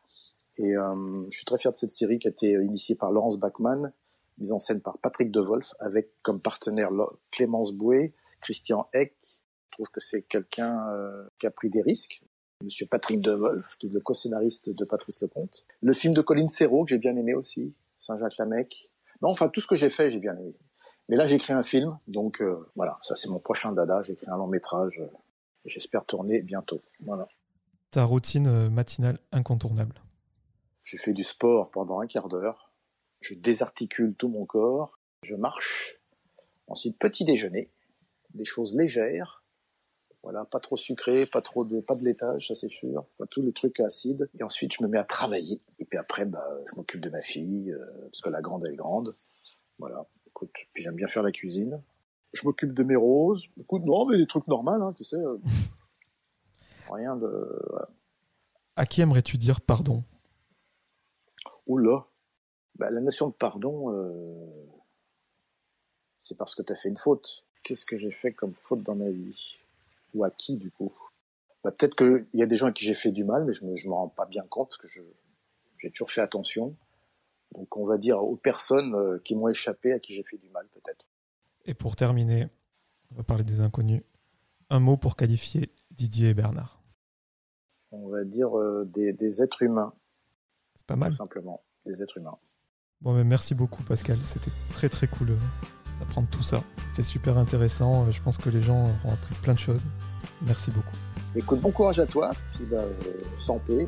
Et euh, je suis très fier de cette série qui a été initiée par Laurence Bachmann, mise en scène par Patrick Devolf, avec comme partenaire Clémence Bouet, Christian Eck. Je trouve que c'est quelqu'un euh, qui a pris des risques. Monsieur Patrick Devolf, qui est le co-scénariste de Patrice Lecomte. Le film de Colin Serrault, que j'ai bien aimé aussi, Saint-Jacques-Lamec. Non, enfin, tout ce que j'ai fait, j'ai bien aimé. Mais là, j'ai écrit un film, donc euh, voilà, ça c'est mon prochain dada. J'ai écrit un long métrage. euh, J'espère tourner bientôt. Voilà. Ta routine euh, matinale incontournable. Je fais du sport pendant un quart d'heure. Je désarticule tout mon corps. Je marche. Ensuite, petit déjeuner. Des choses légères. Voilà, pas trop sucré, pas trop de, pas de laitage, ça c'est sûr. Enfin, tous les trucs acides. Et ensuite, je me mets à travailler. Et puis après, bah, je m'occupe de ma fille, euh, parce que la grande, elle est grande. Voilà. Écoute, puis j'aime bien faire la cuisine. Je m'occupe de mes roses. Écoute, non, mais des trucs normaux, hein, tu sais. euh, <laughs> rien de, voilà. À qui aimerais-tu dire pardon? Oula. Bah, la notion de pardon, euh, c'est parce que tu as fait une faute. Qu'est-ce que j'ai fait comme faute dans ma vie? Ou à qui, du coup? Bah, Peut-être qu'il y a des gens à qui j'ai fait du mal, mais je ne me, m'en rends pas bien compte parce que je, j'ai toujours fait attention. Donc, on va dire aux personnes euh, qui m'ont échappé, à qui j'ai fait du mal, peut-être. Et pour terminer, on va parler des inconnus. Un mot pour qualifier Didier et Bernard. On va dire euh, des, des êtres humains, C'est pas mal. tout simplement. Des êtres humains. Bon, mais merci beaucoup, Pascal. C'était très très cool euh, d'apprendre tout ça. C'était super intéressant. Je pense que les gens auront appris plein de choses. Merci beaucoup. Écoute, bon courage à toi, puis bah, santé,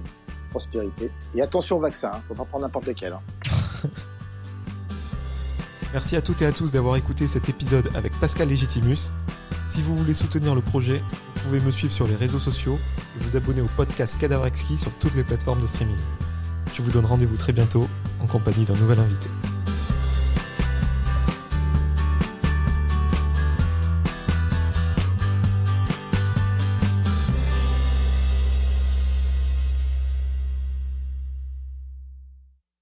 prospérité. Et attention au vaccin, hein, faut pas prendre n'importe lequel. hein. <laughs> Merci à toutes et à tous d'avoir écouté cet épisode avec Pascal Legitimus. Si vous voulez soutenir le projet, vous pouvez me suivre sur les réseaux sociaux et vous abonner au podcast Cadavre Exquis sur toutes les plateformes de streaming. Je vous donne rendez-vous très bientôt en compagnie d'un nouvel invité.